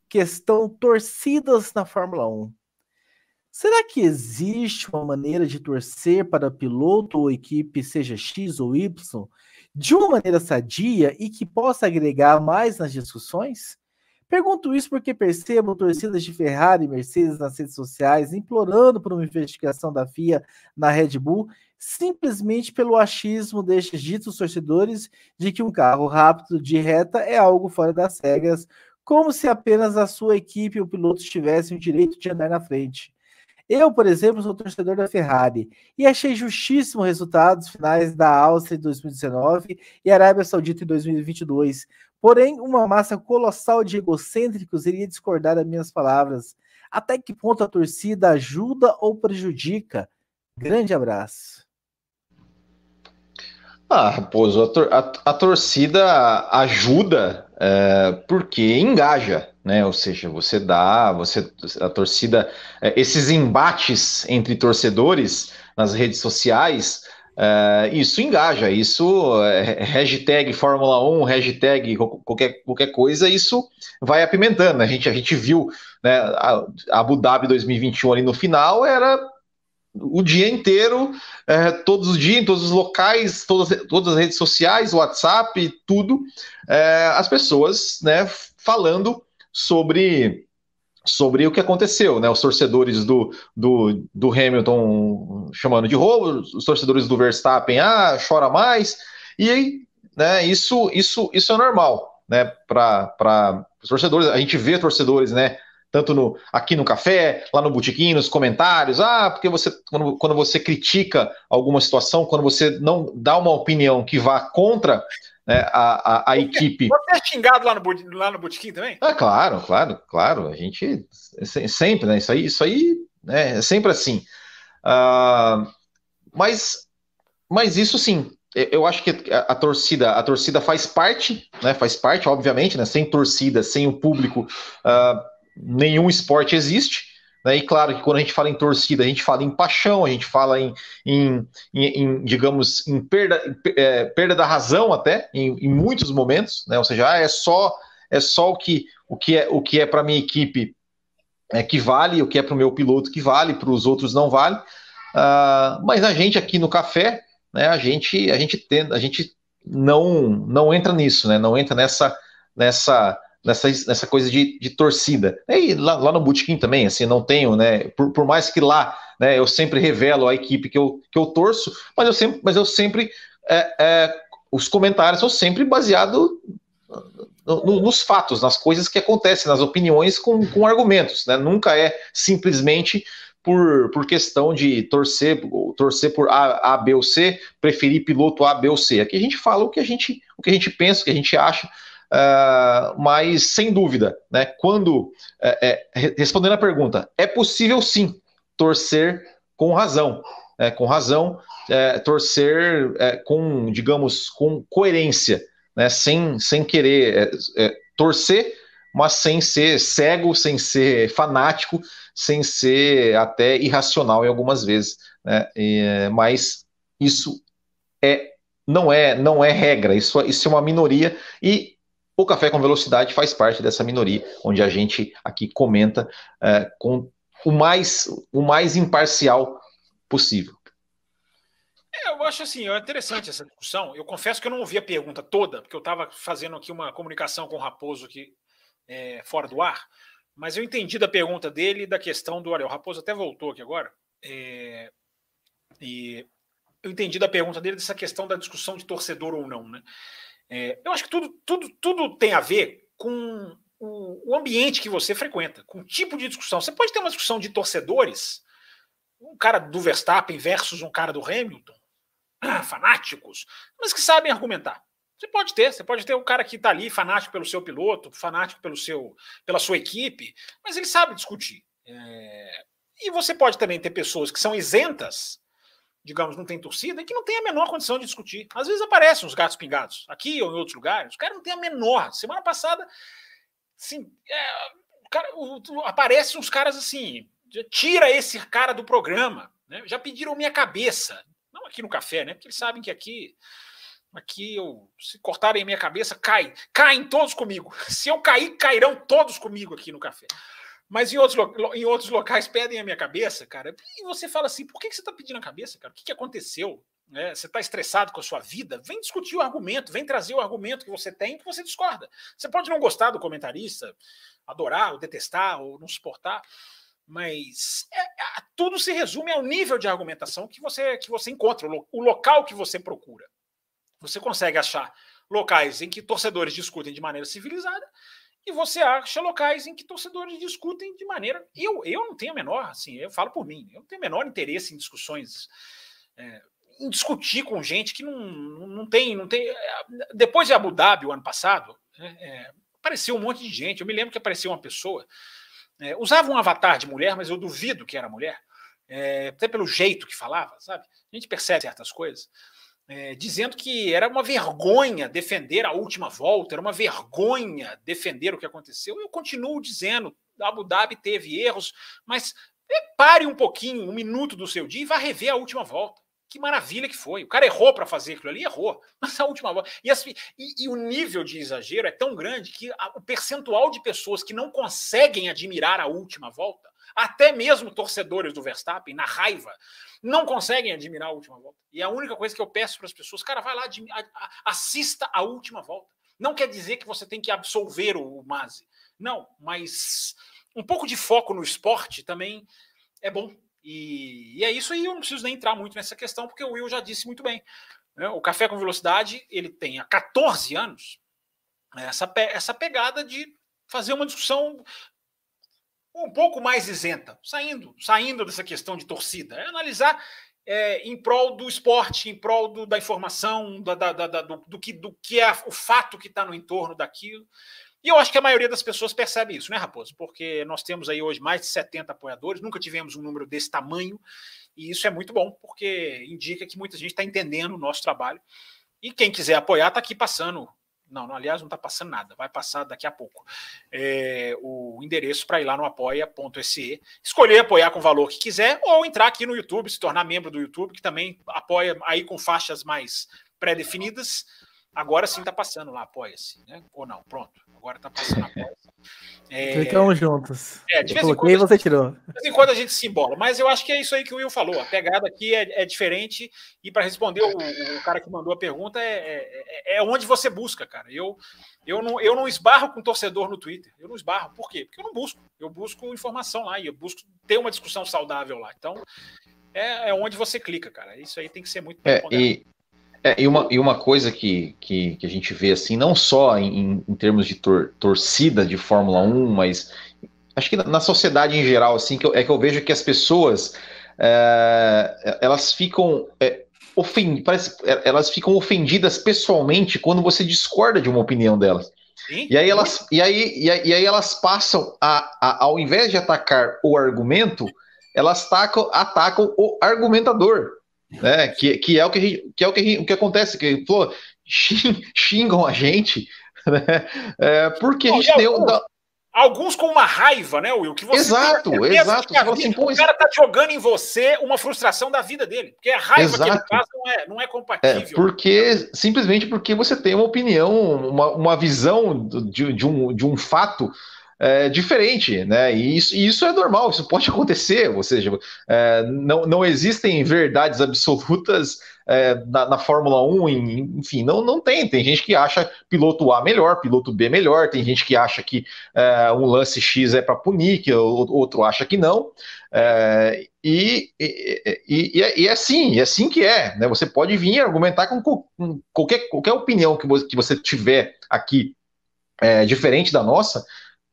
questão torcidas na Fórmula 1. Será que existe uma maneira de torcer para piloto ou equipe, seja X ou Y, de uma maneira sadia e que possa agregar mais nas discussões? Pergunto isso porque percebo torcidas de Ferrari e Mercedes nas redes sociais implorando por uma investigação da FIA na Red Bull, simplesmente pelo achismo destes ditos torcedores de que um carro rápido de reta é algo fora das regras, como se apenas a sua equipe e o piloto tivessem o direito de andar na frente. Eu, por exemplo, sou torcedor da Ferrari e achei justíssimo resultados finais da Áustria em 2019 e Arábia Saudita em 2022. Porém, uma massa colossal de egocêntricos iria discordar das minhas palavras. Até que ponto a torcida ajuda ou prejudica? Grande abraço. Ah, Raposo, a, tor a, a torcida ajuda é, porque engaja, né? Ou seja, você dá, você a torcida, é, esses embates entre torcedores nas redes sociais, é, isso engaja, isso é, hashtag Fórmula 1, hashtag qualquer, qualquer coisa, isso vai apimentando. A gente, a gente viu né, a, Abu Dhabi 2021 ali no final, era o dia inteiro, é, todos os dias, em todos os locais, todas, todas as redes sociais, WhatsApp, tudo, as pessoas né, falando sobre sobre o que aconteceu, né? Os torcedores do, do, do Hamilton chamando de roubo, os torcedores do Verstappen, ah, chora mais, e aí, né? Isso, isso, isso é normal, né? Para os torcedores, a gente vê torcedores, né? tanto no, aqui no café, lá no botequim, nos comentários. Ah, porque você quando, quando você critica alguma situação, quando você não dá uma opinião que vá contra né, a, a, a equipe. Você é xingado lá no, lá no botequim também? É claro, claro, claro. A gente sempre, né? Isso aí, isso aí né, é sempre assim. Uh, mas, mas isso sim, eu acho que a, a, torcida, a torcida faz parte, né? Faz parte, obviamente, né? Sem torcida, sem o público. Uh, nenhum esporte existe. Né? E claro que quando a gente fala em torcida, a gente fala em paixão, a gente fala em, em, em, em digamos, em perda, é, perda da razão até, em, muitos momentos, né? Ou seja, ah, é só é só o que o que é o que é para minha equipe é, que vale, o que é para o meu piloto que vale, para os outros não vale. Uh, mas a gente aqui no café, né? A gente a gente tenta, a gente não não entra nisso, né? Não entra nessa nessa nessa, nessa coisa de, de torcida. E lá, lá no Botequim também, assim, não tenho, né? Por, por mais que lá né, eu sempre revelo a equipe que eu, que eu torço, mas eu sempre, mas eu sempre é, é, os comentários são sempre baseados no, no, nos fatos, nas coisas que acontecem, nas opiniões com, com argumentos, né? Nunca é simplesmente por, por questão de torcer, torcer por A, A, B ou C, preferir piloto A, B ou C. Aqui a gente fala o que a gente, o que a gente pensa, o que a gente acha, Uh, mas sem dúvida, né? Quando é, é, respondendo a pergunta, é possível sim torcer com razão, é, com razão, é, torcer é, com, digamos, com coerência, né? Sem, sem querer é, torcer, mas sem ser cego, sem ser fanático, sem ser até irracional em algumas vezes, né? E, mas isso é não é não é regra, isso, isso é uma minoria e o Café com Velocidade faz parte dessa minoria, onde a gente aqui comenta é, com o mais, o mais imparcial possível. É, eu acho assim, é interessante essa discussão. Eu confesso que eu não ouvi a pergunta toda, porque eu estava fazendo aqui uma comunicação com o Raposo aqui, é, fora do ar, mas eu entendi da pergunta dele da questão do. Olha, o Raposo até voltou aqui agora. É, e eu entendi da pergunta dele dessa questão da discussão de torcedor ou não, né? É, eu acho que tudo, tudo, tudo tem a ver com o, o, ambiente que você frequenta, com o tipo de discussão. Você pode ter uma discussão de torcedores, um cara do Verstappen versus um cara do Hamilton, [clears throat] fanáticos, mas que sabem argumentar. Você pode ter, você pode ter um cara que está ali fanático pelo seu piloto, fanático pelo seu, pela sua equipe, mas ele sabe discutir. É... E você pode também ter pessoas que são isentas digamos, não tem torcida, e que não tem a menor condição de discutir. Às vezes aparecem os gatos pingados, aqui ou em outros lugares, os caras não têm a menor. Semana passada, assim, é, cara, o, aparecem uns caras assim, tira esse cara do programa, né? já pediram minha cabeça, não aqui no café, né? Porque eles sabem que aqui, aqui eu, se cortarem minha cabeça, cai, caem todos comigo. [laughs] Se eu cair, cairão todos comigo aqui no café. Mas em outros, em outros locais pedem a minha cabeça, cara. E você fala assim: por que você está pedindo a cabeça, cara? O que, que aconteceu? É, você está estressado com a sua vida? Vem discutir o argumento, vem trazer o argumento que você tem que você discorda. Você pode não gostar do comentarista, adorar, ou detestar, ou não suportar, mas é, é, tudo se resume ao nível de argumentação que você, que você encontra, o, o local que você procura. Você consegue achar locais em que torcedores discutem de maneira civilizada e você acha locais em que torcedores discutem de maneira. Eu, eu não tenho a menor, assim, eu falo por mim, eu não tenho o menor interesse em discussões. É, em discutir com gente que não, não tem. não tem Depois de Abu Dhabi, o ano passado, Né? É, apareceu um monte de gente. Eu me lembro que apareceu uma pessoa, é, usava um avatar de mulher, mas eu duvido que era mulher, é, até pelo jeito que falava, sabe? A gente percebe certas coisas. É, dizendo que era uma vergonha defender a última volta, era uma vergonha defender o que aconteceu. Eu continuo dizendo, Abu Dhabi teve erros, mas pare um pouquinho, um minuto do seu dia e vá rever a última volta. Que maravilha que foi. O cara errou para fazer aquilo ali, errou. [laughs] Mas a última volta. E, assim, e, e, o nível de exagero é tão grande que a, o percentual de pessoas que não conseguem admirar a última volta, até mesmo torcedores do Verstappen, na raiva, não conseguem admirar a última volta. E a única coisa que eu peço para as pessoas, cara, vai lá, assista a última volta. Não quer dizer que você tem que absolver o Mazi. Não, mas um pouco de foco no esporte também é bom. E, e, é isso aí, eu não preciso nem entrar muito nessa questão, porque o Will já disse muito bem. Né? O Café com Velocidade, ele tem há 14 anos essa, essa pegada de fazer uma discussão um pouco mais isenta, saindo, saindo dessa questão de torcida, é analisar é, em prol do esporte, em prol do, da informação, da, da, da, do, do, que, do que é o fato que está no entorno daquilo. E eu acho que a maioria das pessoas percebe isso, né, Raposo? Porque nós temos aí hoje mais de 70 apoiadores, nunca tivemos um número desse tamanho, e isso é muito bom, porque indica que muita gente está entendendo o nosso trabalho. E quem quiser apoiar, está aqui passando. Não, não, aliás, não está passando nada, vai passar daqui a pouco. É, o endereço para ir lá no apoia.se, escolher apoiar com o valor que quiser, ou entrar aqui no YouTube, se tornar membro do YouTube, que também apoia aí com faixas mais pré-definidas. Agora sim está passando lá, apoia-se, né? Ou não, pronto. Agora tá passando [laughs] a bola. É... Clicamos juntos. É, de vez em quando, você tirou. De vez em quando a gente se embola, mas eu acho que é isso aí que o Will falou. A pegada aqui é, é diferente. E para responder o, o, cara que mandou a pergunta, é, é, é, onde você busca, cara. Eu, eu, não, eu não esbarro com torcedor no Twitter. Eu não esbarro. Por quê? Porque eu não busco. Eu busco informação lá e eu busco ter uma discussão saudável lá. Então, é, é onde você clica, cara. Isso aí tem que ser muito é, e é, e, uma, e uma coisa que, que, que, a gente vê, assim, não só em, em termos de tor torcida de Fórmula 1, mas acho que na, sociedade em geral, assim, que eu, é que eu vejo que as pessoas é, elas ficam é, ofend, parece, é, elas ficam ofendidas pessoalmente quando você discorda de uma opinião delas. Sim. E aí elas, e aí, e aí, e aí elas passam a, a, ao invés de atacar o argumento, elas atacam, atacam o argumentador né? Que, que é o que, a gente, que é o que, gente, o que acontece, que pô, [laughs] xingam a gente, né? É, porque a gente tem alguns, alguns com uma raiva, né, Will? Que você exato, exato. Assim, o cara tá jogando em você uma frustração da vida dele, porque a raiva exato. que ele faz não é, não é compatível. É, porque simplesmente porque você tem uma opinião, uma, uma visão de, de, um, de um fato é, diferente, né? E isso, e isso, é normal, isso pode acontecer, ou seja, é, não, não existem verdades absolutas é, na, na, Fórmula 1, em, enfim, não, não tem. Tem gente que acha piloto A melhor, piloto B melhor, tem gente que acha que é, um lance X é para punir, que outro acha que não. É, e, e, e, e, é assim, é assim que é. Né? Você pode vir argumentar com, com qualquer, qualquer opinião que você, que você tiver aqui é, diferente da nossa,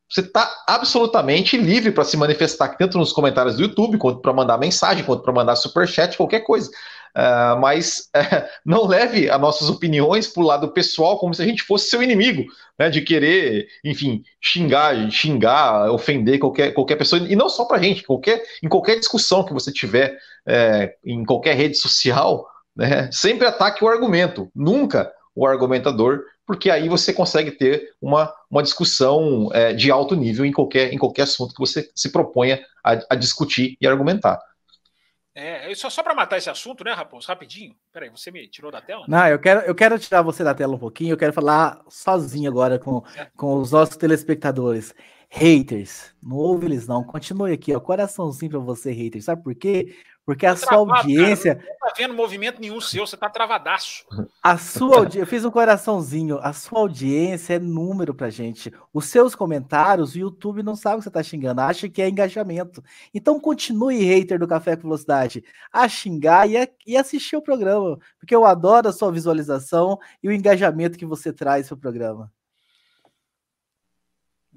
você está absolutamente livre para se manifestar tanto nos comentários do YouTube, quanto para mandar mensagem, quanto para mandar superchat, qualquer coisa. Uh, mas uh, [laughs] não leve as nossas opiniões para o lado pessoal como se a gente fosse seu inimigo, né, de querer, enfim, xingar, xingar, ofender qualquer, qualquer pessoa, e não só para a gente, qualquer, em qualquer discussão que você tiver é, em qualquer rede social, né, sempre ataque o argumento, nunca o argumentador, porque aí você consegue ter uma, uma discussão é, de alto nível em qualquer, em qualquer assunto que você se proponha a, a discutir e argumentar. É, só, só para matar esse assunto, né, Raposo? Rapidinho. Peraí, você me tirou da tela? Não, eu quero, eu quero tirar você da tela um pouquinho. Eu quero falar sozinho agora com, é. com os nossos telespectadores. Haters, não ouve eles não. Continue aqui, ó. Coraçãozinho para você, haters. Sabe por quê? Porque a sua travado, audiência. Cara, não tá vendo movimento nenhum seu, você tá travadaço. A sua audiência, eu fiz um coraçãozinho. A sua audiência é número pra gente. Os seus comentários, o YouTube não sabe que você tá xingando, acha que é engajamento. Então continue, hater do Café com Velocidade, a xingar e, a, e assistir o programa. Porque eu adoro a sua visualização e o engajamento que você traz pro programa.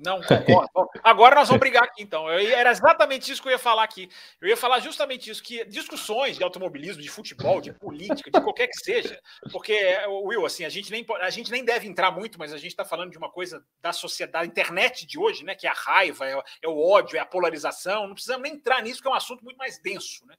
Não concordo. [laughs] Agora nós vamos brigar aqui, então. Eu, era exatamente isso que eu ia falar aqui. Eu ia falar justamente isso, que discussões de automobilismo, de futebol, de política, de qualquer que seja, porque, Will, assim, a gente nem, a gente nem deve entrar muito, mas a gente está falando de uma coisa da sociedade, da internet de hoje, né? Que é a raiva, é, é o ódio, é a polarização. Não precisamos nem entrar nisso, que é um assunto muito mais denso, né?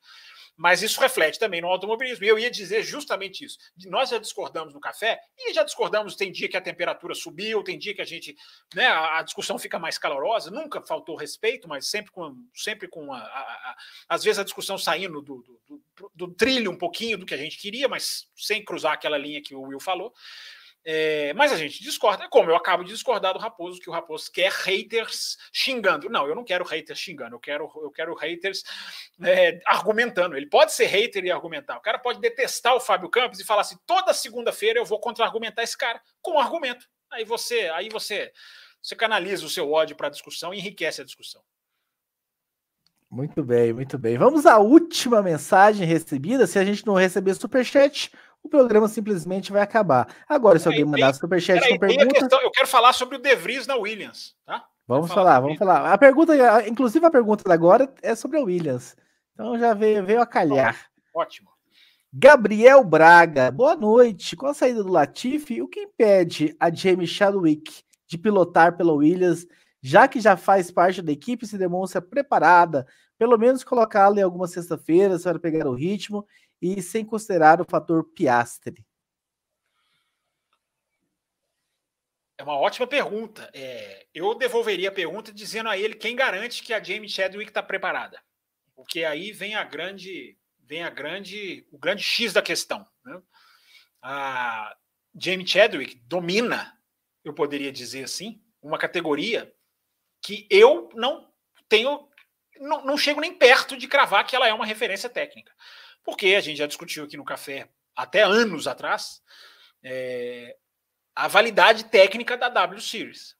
Mas isso reflete também no automobilismo. E eu ia dizer justamente isso. Nós já discordamos no café e já discordamos. Tem dia que a temperatura subiu, tem dia que a gente. Né, a, discussão fica mais calorosa. Nunca faltou respeito, mas sempre com, sempre com a, a, a às vezes a discussão saindo do, do, do, do trilho um pouquinho do que a gente queria, mas sem cruzar aquela linha que o Will falou. É, mas a gente discorda, como eu acabo de discordar do Raposo, que o Raposo quer haters xingando. Não, eu não quero haters xingando, eu quero, eu quero haters é, argumentando. Ele pode ser hater e argumentar. O cara pode detestar o Fábio Campos e falar assim: toda segunda-feira eu vou contra-argumentar esse cara com argumento. Aí você, aí você, você canaliza o seu ódio para a discussão e enriquece a discussão. Muito bem, muito bem. Vamos à última mensagem recebida. Se a gente não receber superchat, o programa simplesmente vai acabar. Agora, se alguém mandar superchat com pergunta... Questão, eu quero falar sobre o De Vries na Williams, tá? Vamos falar, falar vamos falar. A pergunta, inclusive a pergunta da agora é sobre a Williams. Então já veio, veio a calhar. Ótimo. Gabriel Braga, boa noite. Com a saída do Latifi, o que impede a Jamie Chadwick de pilotar pela Williams, já que já faz parte da equipe e se demonstra preparada, pelo menos colocá-la em algumas sexta-feiras para pegar o ritmo e sem considerar o fator Piastre? É uma ótima pergunta. É, eu devolveria a pergunta dizendo a ele quem garante que a Jamie Chadwick está preparada. Porque aí vem a grande, vem a grande, o grande X da questão. Né? A Jamie Chadwick domina, eu poderia dizer assim, uma categoria que eu não tenho, não, não chego nem perto de cravar que ela é uma referência técnica porque a gente já discutiu aqui no café até anos atrás é, a validade técnica da W Series.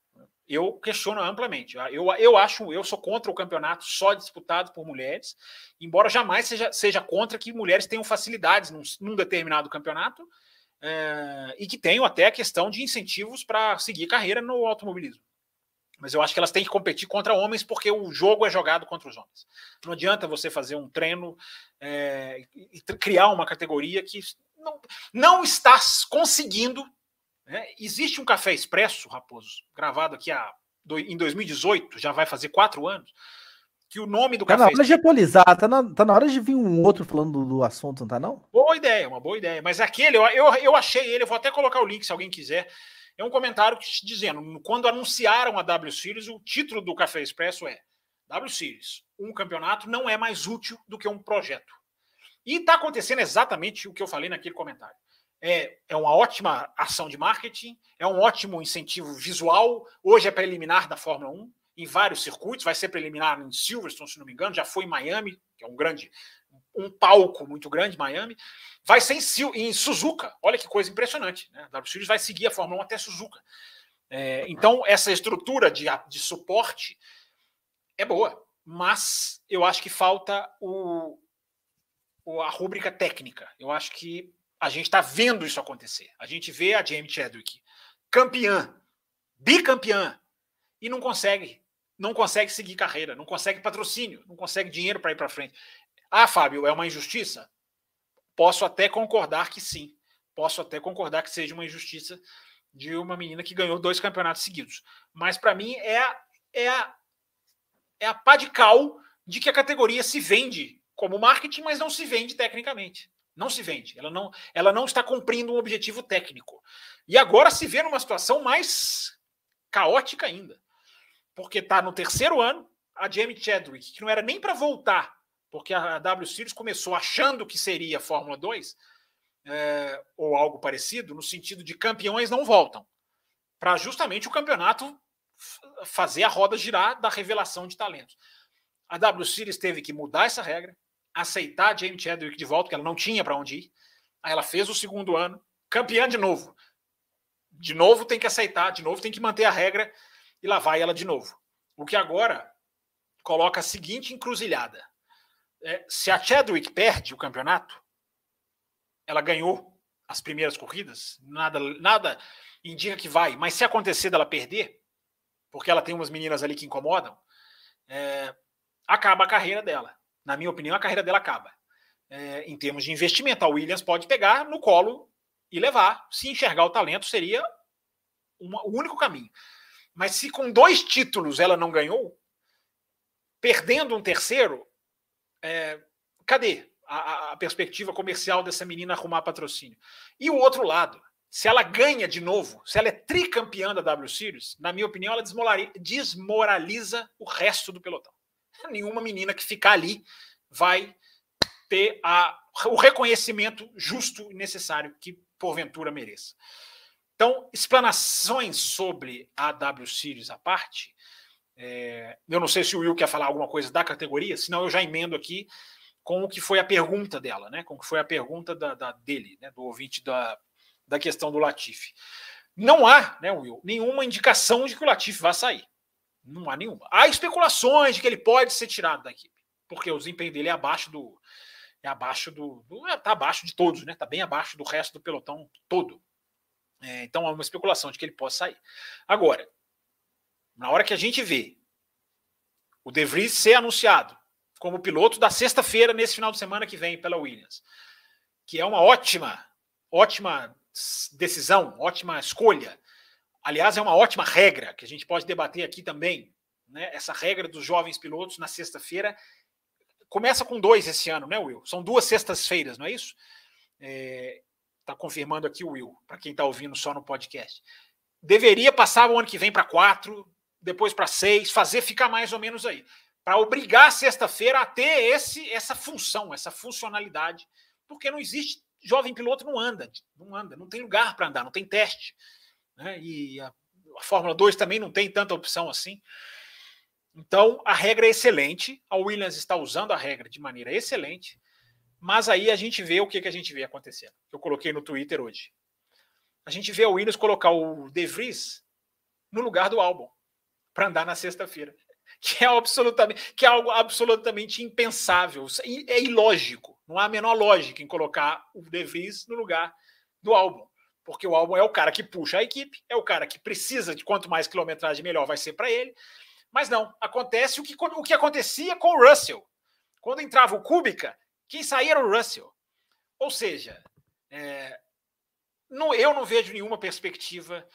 Eu questiono amplamente. Eu, eu acho, eu sou contra o campeonato só disputado por mulheres, embora jamais seja, seja contra que mulheres tenham facilidades num, num determinado campeonato é, e que tenham até a questão de incentivos para seguir carreira no automobilismo. Mas eu acho que elas têm que competir contra homens porque o jogo é jogado contra os homens. Não adianta você fazer um treino é, e criar uma categoria que não, não está conseguindo. Né? Existe um café expresso, Raposo, gravado aqui há, em 2018, já vai fazer quatro anos, que o nome do tá café. Na hora de atualizar, tá na, tá na hora de vir um outro falando do, do, assunto, não tá não? Boa ideia, uma boa ideia. Mas aquele, eu, eu, eu achei ele, eu vou até colocar o link se alguém quiser. É um comentário dizendo: quando anunciaram a W Series, o título do Café Expresso é W Series. Um campeonato não é mais útil do que um projeto. E está acontecendo exatamente o que eu falei naquele comentário. É, é uma ótima ação de marketing, é um ótimo incentivo visual. Hoje é preliminar da Fórmula 1, em vários circuitos, vai ser preliminar em Silverstone, se não me engano, já foi em Miami, que é um grande, um palco muito grande, Miami. Vai ser em, em Suzuka. Olha que coisa impressionante. Né? A W Series vai seguir a Fórmula 1 até Suzuka. É, então, essa estrutura de, de suporte é boa, mas eu acho que falta o, o, a rúbrica técnica. Eu acho que a gente está vendo isso acontecer. A gente vê a Jamie Chadwick campeã, bicampeã, e não consegue, não consegue seguir carreira, não consegue patrocínio, não consegue dinheiro para ir para frente. Ah, Fábio, é uma injustiça? Posso até concordar que sim. Posso até concordar que seja uma injustiça de uma menina que ganhou dois campeonatos seguidos. Mas para mim é a, é a, é a pá de cal de que a categoria se vende como marketing, mas não se vende tecnicamente. Não se vende. Ela não, ela não está cumprindo um objetivo técnico. E agora se vê numa situação mais caótica ainda. Porque está no terceiro ano, a Jamie Chadwick, que não era nem para voltar porque a W Series começou achando que seria Fórmula 2 é, ou algo parecido, no sentido de campeões não voltam, para justamente o campeonato fazer a roda girar da revelação de talentos. A W Series teve que mudar essa regra, aceitar a Jamie Chadwick de volta, que ela não tinha para onde ir. Aí ela fez o segundo ano, campeã de novo. De novo tem que aceitar, de novo tem que manter a regra e lá vai ela de novo. O que agora coloca a seguinte encruzilhada é, se a Chadwick perde o campeonato, ela ganhou as primeiras corridas, nada, nada indica que vai, mas se acontecer dela perder, porque ela tem umas meninas ali que incomodam, é, acaba a carreira dela. Na minha opinião, a carreira dela acaba. É, em termos de investimento, a Williams pode pegar no colo e levar. Se enxergar o talento, seria uma, o único caminho. Mas se com dois títulos ela não ganhou, perdendo um terceiro, é, cadê a, a, perspectiva comercial dessa menina arrumar patrocínio? E o outro lado, se ela ganha de novo, se ela é tricampeã da W Series, na minha opinião, ela desmoraliza o resto do pelotão. Nenhuma menina que ficar ali vai ter a, o reconhecimento justo e necessário que porventura mereça. Então, explanações sobre a W Series à parte. É, eu não sei se o Will quer falar alguma coisa da categoria, senão eu já emendo aqui com o que foi a pergunta dela, né? Com o que foi a pergunta da, da dele, né? Do ouvinte da, da questão do Latifi. Não há, né, Will, nenhuma indicação de que o Latifi vai sair. Não há nenhuma. Há especulações de que ele pode ser tirado da equipe, porque o desempenho dele é abaixo do. É abaixo do. do é, tá abaixo de todos, né? Tá bem abaixo do resto do pelotão todo. É, então há uma especulação de que ele possa sair. Agora, na hora que a gente vê o De Vries ser anunciado como piloto da sexta-feira, nesse final de semana que vem, pela Williams, que é uma ótima, ótima decisão, ótima escolha. Aliás, é uma ótima regra que a gente pode debater aqui também. Né? Essa regra dos jovens pilotos na sexta-feira começa com dois esse ano, né, Will? São duas sextas-feiras, não é isso? É, Está confirmando aqui o Will, para quem está ouvindo só no podcast. Deveria passar o ano que vem para quatro, depois para seis, fazer ficar mais ou menos aí. Para obrigar a sexta-feira a ter esse, essa função, essa funcionalidade. Porque não existe. Jovem piloto não anda, não anda, não tem lugar para andar, não tem teste. Né? E a, a Fórmula 2 também não tem tanta opção assim. Então, a regra é excelente. A Williams está usando a regra de maneira excelente. Mas aí a gente vê o que, que a gente vê acontecendo. Eu coloquei no Twitter hoje. A gente vê o Williams colocar o De Vries no lugar do álbum para andar na sexta-feira. [laughs] Que é absolutamente, que é algo absolutamente impensável, é ilógico. Não há a menor lógica em colocar o De Vries no lugar do álbum, porque o álbum é o cara que puxa a equipe, é o cara que precisa de quanto mais quilometragem melhor vai ser para ele. Mas não, acontece o que, o que acontecia com o Russell. Quando entrava o Kubica, quem saía era o Russell. Ou seja, é, não, eu não vejo nenhuma perspectiva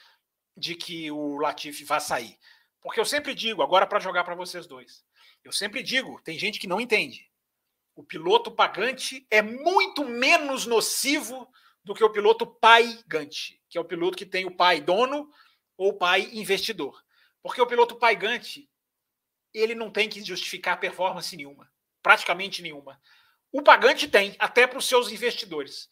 de que o Latifi vá sair. Porque eu sempre digo, agora para jogar para vocês dois, eu sempre digo, tem gente que não entende. O piloto pagante é muito menos nocivo do que o piloto paigante, que é o piloto que tem o pai dono ou pai investidor. Porque o piloto paigante, ele não tem que justificar performance nenhuma, praticamente nenhuma. O pagante tem, até para os seus investidores.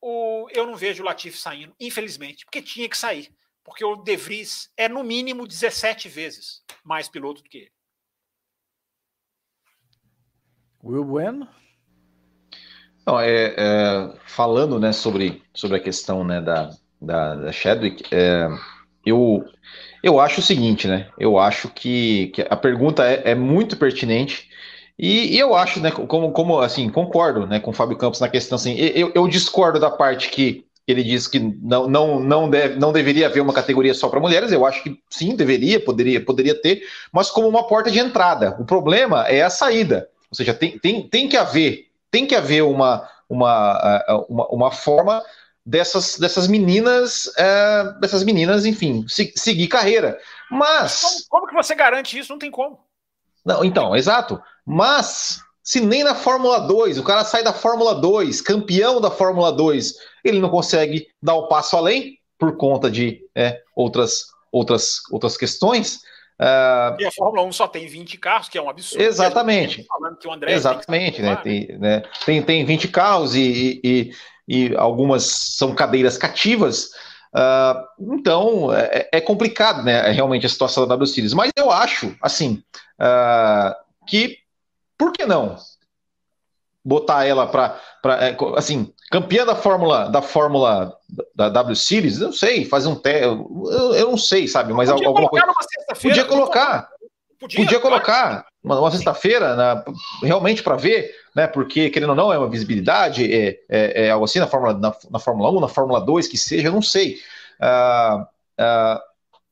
O, eu não vejo o Latif saindo, infelizmente, porque tinha que sair. Porque o De Vries é, no mínimo, 17 vezes mais piloto do que ele. Will Bueno? Não, é, é, falando né, sobre, sobre a questão né, da, da, da Chadwick, é, eu, eu acho o seguinte, né? Eu acho que, que a pergunta é, é muito pertinente e, e, eu acho, né, como, como assim, concordo né, com o Fábio Campos na questão assim, eu, eu discordo da parte que ele diz que não, não, não, deve, não deveria haver uma categoria só para mulheres, eu acho que sim, deveria, poderia, poderia ter, mas como uma porta de entrada. O problema é a saída. Ou seja, tem, tem, tem que haver, tem que haver uma, uma, uma, uma forma dessas, dessas meninas, é, dessas meninas, enfim, se, seguir carreira. Mas. Como, como que você garante isso? Não tem como. Não, então, exato. Mas, se nem na Fórmula 2, o cara sai da Fórmula 2, campeão da Fórmula 2, ele não consegue dar o passo além por conta de é, outras, outras, outras questões. Uh, e a Fórmula 1 só tem 20 carros, que é um absurdo. Exatamente. exatamente, tem né? Tem, né? Tem, tem 20 carros e, e, e algumas são cadeiras cativas. Uh, então é, é, complicado, né? Realmente a situação da W Series. Mas eu acho, assim, uh, que por que não botar ela para é, assim campeã da Fórmula da Fórmula da W Series? Não sei, fazer um teste, eu, eu, não sei, sabe? Mas podia alguma coisa. Podia colocar. Podia, podia colocar uma, uma sexta-feira realmente para ver, né? Porque, querendo ou não, é uma visibilidade, é, é, é algo assim na Fórmula, na, na, Fórmula 1, na Fórmula 2, que seja, eu não sei. Uh, uh,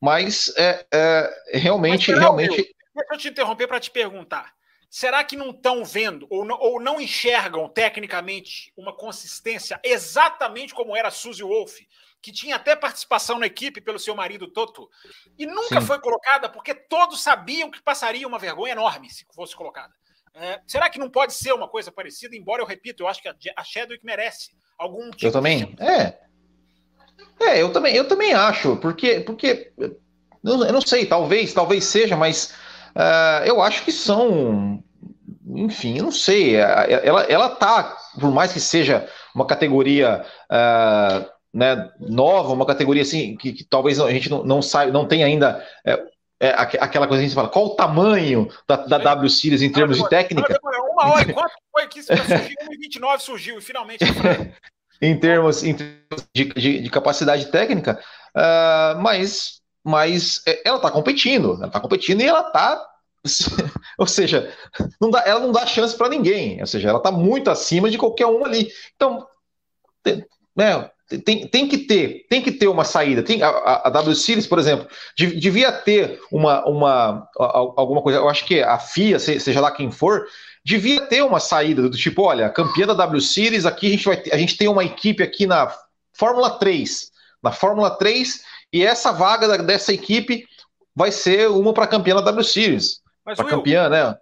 mas é, é realmente, mas, realmente. Deixa eu te interromper para te perguntar. Será que não estão vendo ou não, ou não, enxergam tecnicamente uma consistência exatamente como era a Suzy Wolf, que tinha até participação na equipe pelo seu marido Toto, e nunca Sim. foi colocada porque todos sabiam que passaria uma vergonha enorme se fosse colocada? É, será que não pode ser uma coisa parecida? Embora eu repito, eu acho que a Chadwick merece algum tipo Eu também. De... É. É, eu também, eu também acho, porque, porque eu não sei, talvez, talvez seja, mas Uh, eu acho que são, enfim, eu não sei. É, ela, ela tá, por mais que seja uma categoria uh, né, nova, uma categoria assim que, que, talvez a gente não, não saiba, não tenha ainda é, é, aquela coisa que a gente fala, qual o tamanho da, da W Series em termos de técnica? Uma hora, enquanto foi que surgiu, 2029 surgiu e finalmente. [laughs] em termos, em termos de, de, de capacidade técnica, uh, mas mas é, ela está competindo, ela está competindo e ela está, [laughs] ou seja, não dá, ela não dá chance para ninguém, ou seja, ela está muito acima de qualquer um ali. Então, tem, né, tem, tem que ter, tem que ter uma saída. Tem, a, a W Series, por exemplo, devia ter uma, uma alguma coisa. Eu acho que a FIA, seja lá quem for, devia ter uma saída do tipo, olha, campeã da W Series, aqui a gente vai a gente tem uma equipe aqui na Fórmula 3. Na Fórmula 3, e essa vaga dessa equipe vai ser uma para campeã da W Series. Para campeã, né?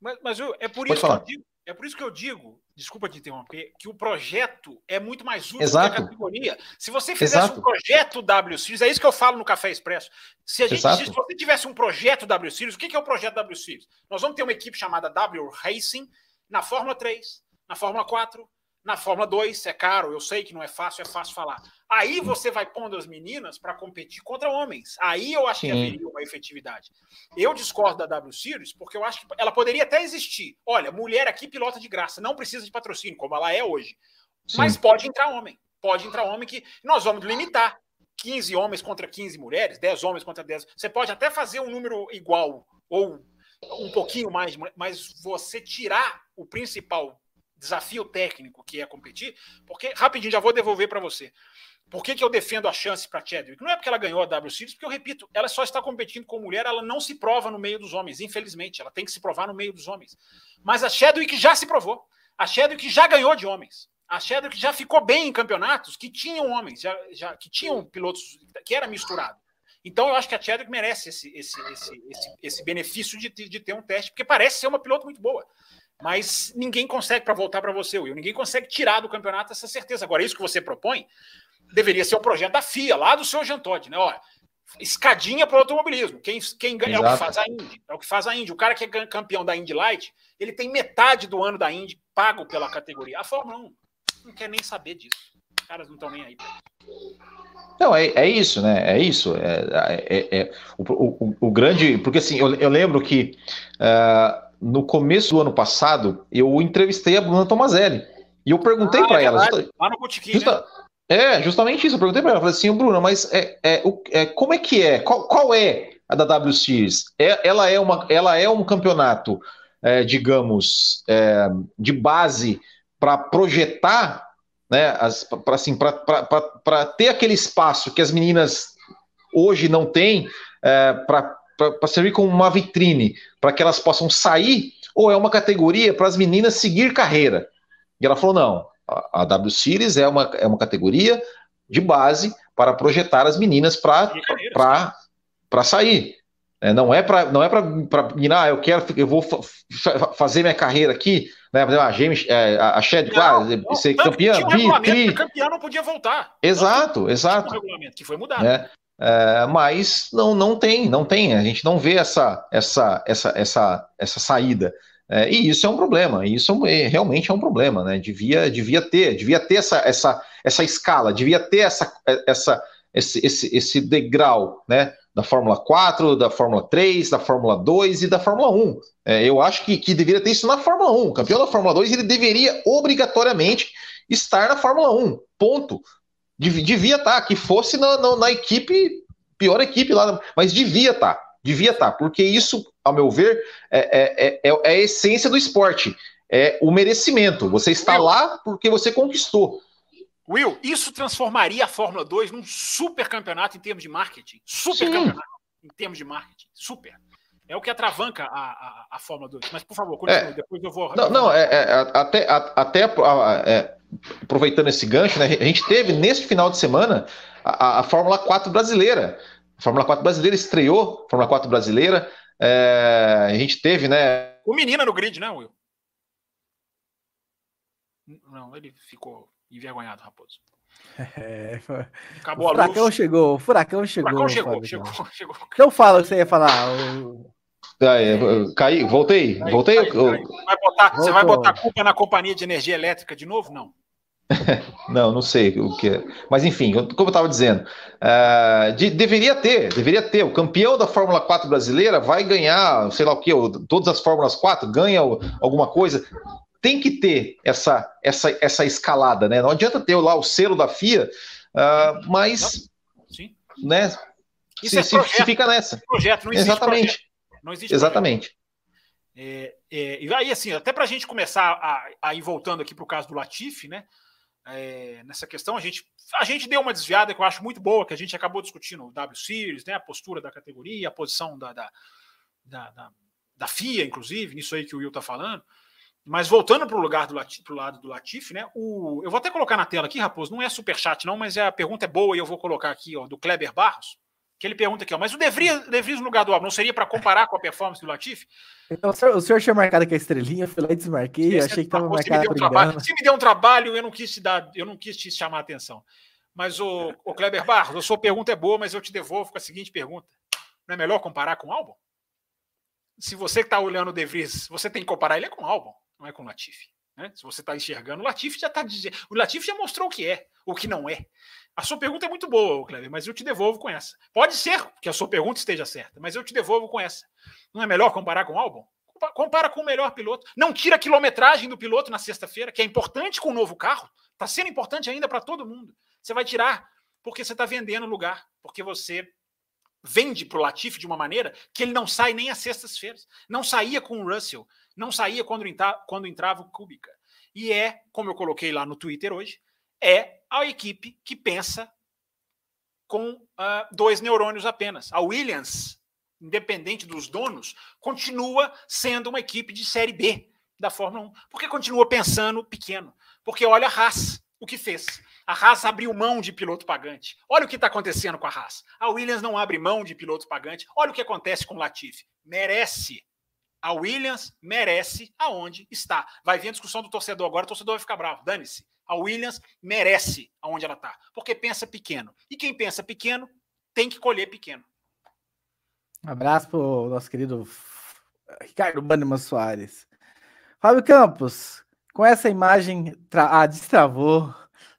Mas, mas é, por isso que eu digo, é por isso que eu digo, desculpa te interromper, que o projeto é muito mais útil Exato. que a categoria. Se você fizesse Exato. um projeto W Series, é isso que eu falo no Café Expresso. Se, a gente, se você tivesse um projeto W Series, o que é o projeto W Series? Nós vamos ter uma equipe chamada W Racing na Fórmula 3, na Fórmula 4, na Fórmula 2 é caro, eu sei que não é fácil, é fácil falar. Aí você vai pondo as meninas para competir contra homens. Aí eu acho Sim. que haveria uma efetividade. Eu discordo da W Series porque eu acho que ela poderia até existir. Olha, mulher aqui pilota de graça, não precisa de patrocínio, como ela é hoje. Sim. Mas pode entrar homem. Pode entrar homem que nós vamos limitar. 15 homens contra 15 mulheres, 10 homens contra 10. Você pode até fazer um número igual ou um pouquinho mais, mas você tirar o principal desafio técnico que é competir, porque rapidinho já vou devolver para você. Por que, que eu defendo a chance para Chadwick? Não é porque ela ganhou a W Series, porque eu repito, ela só está competindo com mulher, ela não se prova no meio dos homens, infelizmente, ela tem que se provar no meio dos homens. Mas a Chadwick já se provou. A Chadwick já ganhou de homens. A Chadwick já ficou bem em campeonatos que tinham homens, já, já que tinham pilotos que era misturado. Então eu acho que a Chadwick merece esse, esse, esse, esse, esse benefício de, de ter um teste, porque parece ser uma piloto muito boa. Mas ninguém consegue, para voltar para você, Will, ninguém consegue tirar do campeonato essa certeza. Agora, isso que você propõe deveria ser um projeto da FIA, lá do seu Jean Todt, né? Olha, escadinha para o automobilismo. Quem, quem ganha é o que faz a Indy. É o que faz a Indy. O cara que é campeão da Indy Light, ele tem metade do ano da Indy pago pela categoria. A Fórmula 1 não quer nem saber disso. Os caras não estão nem aí. Não, é, é isso, né? É isso. É, é, é o, o, o, grande. Porque assim, eu, eu lembro que. Uh, no começo do ano passado, eu entrevistei a Bruna Tomazelli. E eu perguntei ah, para é ela. Justa, lá no Botequim, justa, né? É, justamente isso. Eu perguntei para ela. Falei assim, Bruna, mas é, é, é, como é que é? Qual, qual é a da W Series? É, ela, é uma, ela é um campeonato, é, digamos, é, de base para projetar, né, para assim, ter aquele espaço que as meninas hoje não têm é, para para servir como uma vitrine para que elas possam sair, ou é uma categoria para as meninas seguir carreira? E ela falou: não, a, a W Series é uma, é uma categoria de base para projetar as meninas para sair. É, não é para não é para ah, eu quero eu vou fazer minha carreira aqui, né? A James, é, a Shed, claro, ser campeã, um tri. campeã não podia voltar. Exato, exato. Um regulamento que foi mudado. É. É, mas não, não tem, não tem, a gente não vê essa, essa, essa, essa, essa saída. É, e isso é um problema, isso é, realmente é um problema, né? Devia, devia ter, devia ter essa, essa, essa escala, devia ter essa, essa, esse, esse, esse degrau, né? Da Fórmula 4, da Fórmula 3, da Fórmula 2 e da Fórmula 1. É, eu acho que, que deveria ter isso na Fórmula 1. O campeão da Fórmula 2 ele deveria obrigatoriamente estar na Fórmula 1. Ponto. Devia estar, tá, que fosse na, na, na, equipe, pior equipe lá, mas devia estar, tá, devia estar, tá, porque isso, ao meu ver, é, é, é, é, a essência do esporte, é o merecimento. Você está lá porque você conquistou. Will, isso transformaria a Fórmula 2 num super campeonato em termos de marketing. Super Sim. campeonato em termos de marketing. Super. É o que atravanca a, a, a Fórmula 2. Mas, por favor, continue. É, depois eu vou. Não, não é, é, até, até é, aproveitando esse gancho, né, a gente teve neste final de semana a, a Fórmula 4 brasileira. A Fórmula 4 brasileira estreou, Fórmula 4 brasileira. É, a gente teve, né? O menino no grid, né, Will? Não, ele ficou envergonhado, Raposo. [laughs] É, Acabou o furacão luz. chegou, o furacão chegou. Furacão chegou, chegou, [laughs] chegou. Então fala o que você ia falar. O... Ah, é, caí, voltei, cai, voltei. Cai, cai. Vai botar, você vai botar culpa na companhia de energia elétrica de novo? Não. [laughs] não, não sei o que é. Mas enfim, como eu estava dizendo, uh, de, deveria ter, deveria ter. O campeão da Fórmula 4 brasileira vai ganhar, sei lá o que, todas as Fórmulas 4, ganha alguma coisa tem que ter essa, essa, essa escalada, né? Não adianta ter lá o selo da FIA, uh, mas Sim. né? Isso se, é projeto, se fica nessa. Projeto, não existe Exatamente. Projeto. Não existe Exatamente. É, é, e aí, assim, até para a gente começar a, a ir voltando aqui para o caso do Latifi, né? É, nessa questão, a gente, a gente deu uma desviada que eu acho muito boa, que a gente acabou discutindo o W Series, né? A postura da categoria, a posição da, da, da, da, da FIA, inclusive, nisso aí que o Will está falando. Mas voltando para o lugar do pro lado do Latif, né? O, eu vou até colocar na tela aqui, Raposo, não é super chat, não, mas é, a pergunta é boa e eu vou colocar aqui, ó, do Kleber Barros, que ele pergunta aqui, ó, mas o De Vries, De Vries no lugar do Albon não seria para comparar com a performance do Latif? Então, o senhor, o senhor tinha marcado aqui a estrelinha, fui lá e desmarquei, achei que estava marcado. Se me, um trabalho, se me deu um trabalho, eu não quis te dar, eu não quis te chamar a atenção. Mas o, o Kleber Barros, a sua pergunta é boa, mas eu te devolvo com a seguinte pergunta: não é melhor comparar com o Albon? Se você está olhando o De Vries, você tem que comparar ele é com o Albon não é com o Latifi. Né? Se você está enxergando, o Latifi já está dizendo. O Latifi já mostrou o que é, o que não é. A sua pergunta é muito boa, Kleber, mas eu te devolvo com essa. Pode ser que a sua pergunta esteja certa, mas eu te devolvo com essa. Não é melhor comparar com o Albon? Compara com o melhor piloto. Não tira a quilometragem do piloto na sexta-feira, que é importante com o novo carro. Está sendo importante ainda para todo mundo. Você vai tirar porque você está vendendo lugar, porque você vende para o Latifi de uma maneira que ele não sai nem às sextas-feiras. Não saía com o Russell, não saía quando, quando entrava o Kubica. E é, como eu coloquei lá no Twitter hoje, é a equipe que pensa com uh, dois neurônios apenas. A Williams, independente dos donos, continua sendo uma equipe de Série B da Fórmula 1. Porque continua pensando pequeno. Porque olha a Haas, o que fez. A Haas abriu mão de piloto pagante. Olha o que está acontecendo com a Haas. A Williams não abre mão de piloto pagante. Olha o que acontece com o Latifi. Merece a Williams merece aonde está. Vai vir a discussão do torcedor agora, o torcedor vai ficar bravo. Dane-se. A Williams merece aonde ela está, porque pensa pequeno. E quem pensa pequeno tem que colher pequeno. Um abraço para o nosso querido Ricardo Bandeman Soares. Fábio Campos, com essa imagem. Tra... Ah, destravou.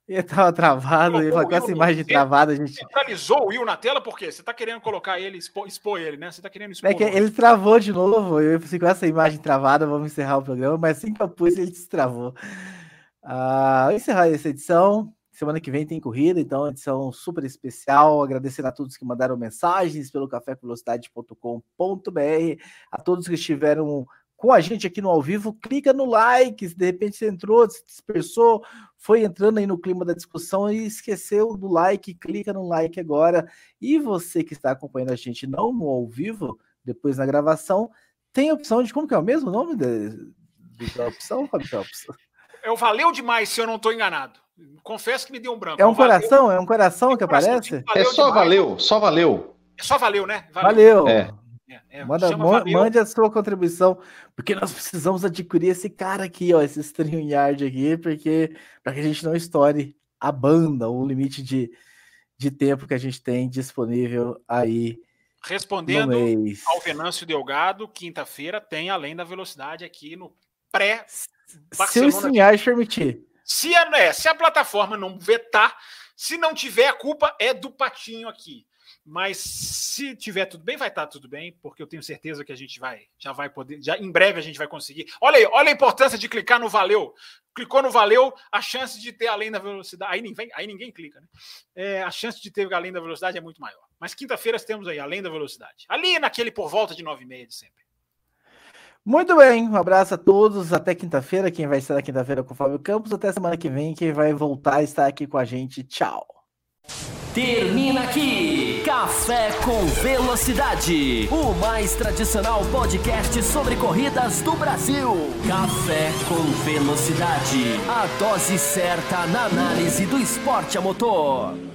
Ele [laughs] tava travado, e com essa imagem travada, a gente. Centralizou o Will na tela, por quê? Você tá querendo colocar ele, expor, expor ele, né? Você tá querendo expor. É que ele travou de novo. Eu pensei com essa imagem travada, vamos encerrar o programa, mas assim que eu pus, ele destravou. Ah, encerrar essa edição. Semana que vem tem corrida, então edição super especial. Agradecer a todos que mandaram mensagens pelo cafévelocidade.com.br, a todos que estiveram com a gente aqui no ao vivo, clica no like, se de repente você entrou, se dispersou, foi entrando aí no clima da discussão e esqueceu do like, clica no like agora. E você que está acompanhando a gente não no ao vivo, depois na gravação, tem a opção de como que é o mesmo nome da, opção, Fábio? É o valeu demais, se eu não estou enganado. Confesso que me deu um branco. É um coração? Valeu. É um coração que aparece? É só demais. valeu, só valeu. É só valeu, né? Valeu. valeu. É. É, é, Manda, mande a sua contribuição, porque nós precisamos adquirir esse cara aqui, ó, esse StreamYard aqui, porque para que a gente não estoure a banda, o limite de, de tempo que a gente tem disponível aí. Respondendo ao Venâncio Delgado, quinta-feira tem além da velocidade aqui no pré Se o StreamYard permitir. Se a, é, se a plataforma não vetar, se não tiver, a culpa é do Patinho aqui. Mas se tiver tudo bem, vai estar tudo bem, porque eu tenho certeza que a gente vai, já vai poder, já em breve a gente vai conseguir. Olha aí, olha a importância de clicar no valeu. Clicou no valeu, a chance de ter além da velocidade, aí ninguém, aí ninguém clica, né? É, a chance de ter além da velocidade é muito maior. Mas quinta-feira temos aí além da velocidade. Ali naquele por volta de 9 e meia de sempre. Muito bem, um abraço a todos. Até quinta-feira. Quem vai estar na quinta-feira com o Fábio Campos. Até semana que vem. Quem vai voltar a estar aqui com a gente. Tchau. Termina aqui Café com Velocidade, o mais tradicional podcast sobre corridas do Brasil. Café com Velocidade, a dose certa na análise do esporte a motor.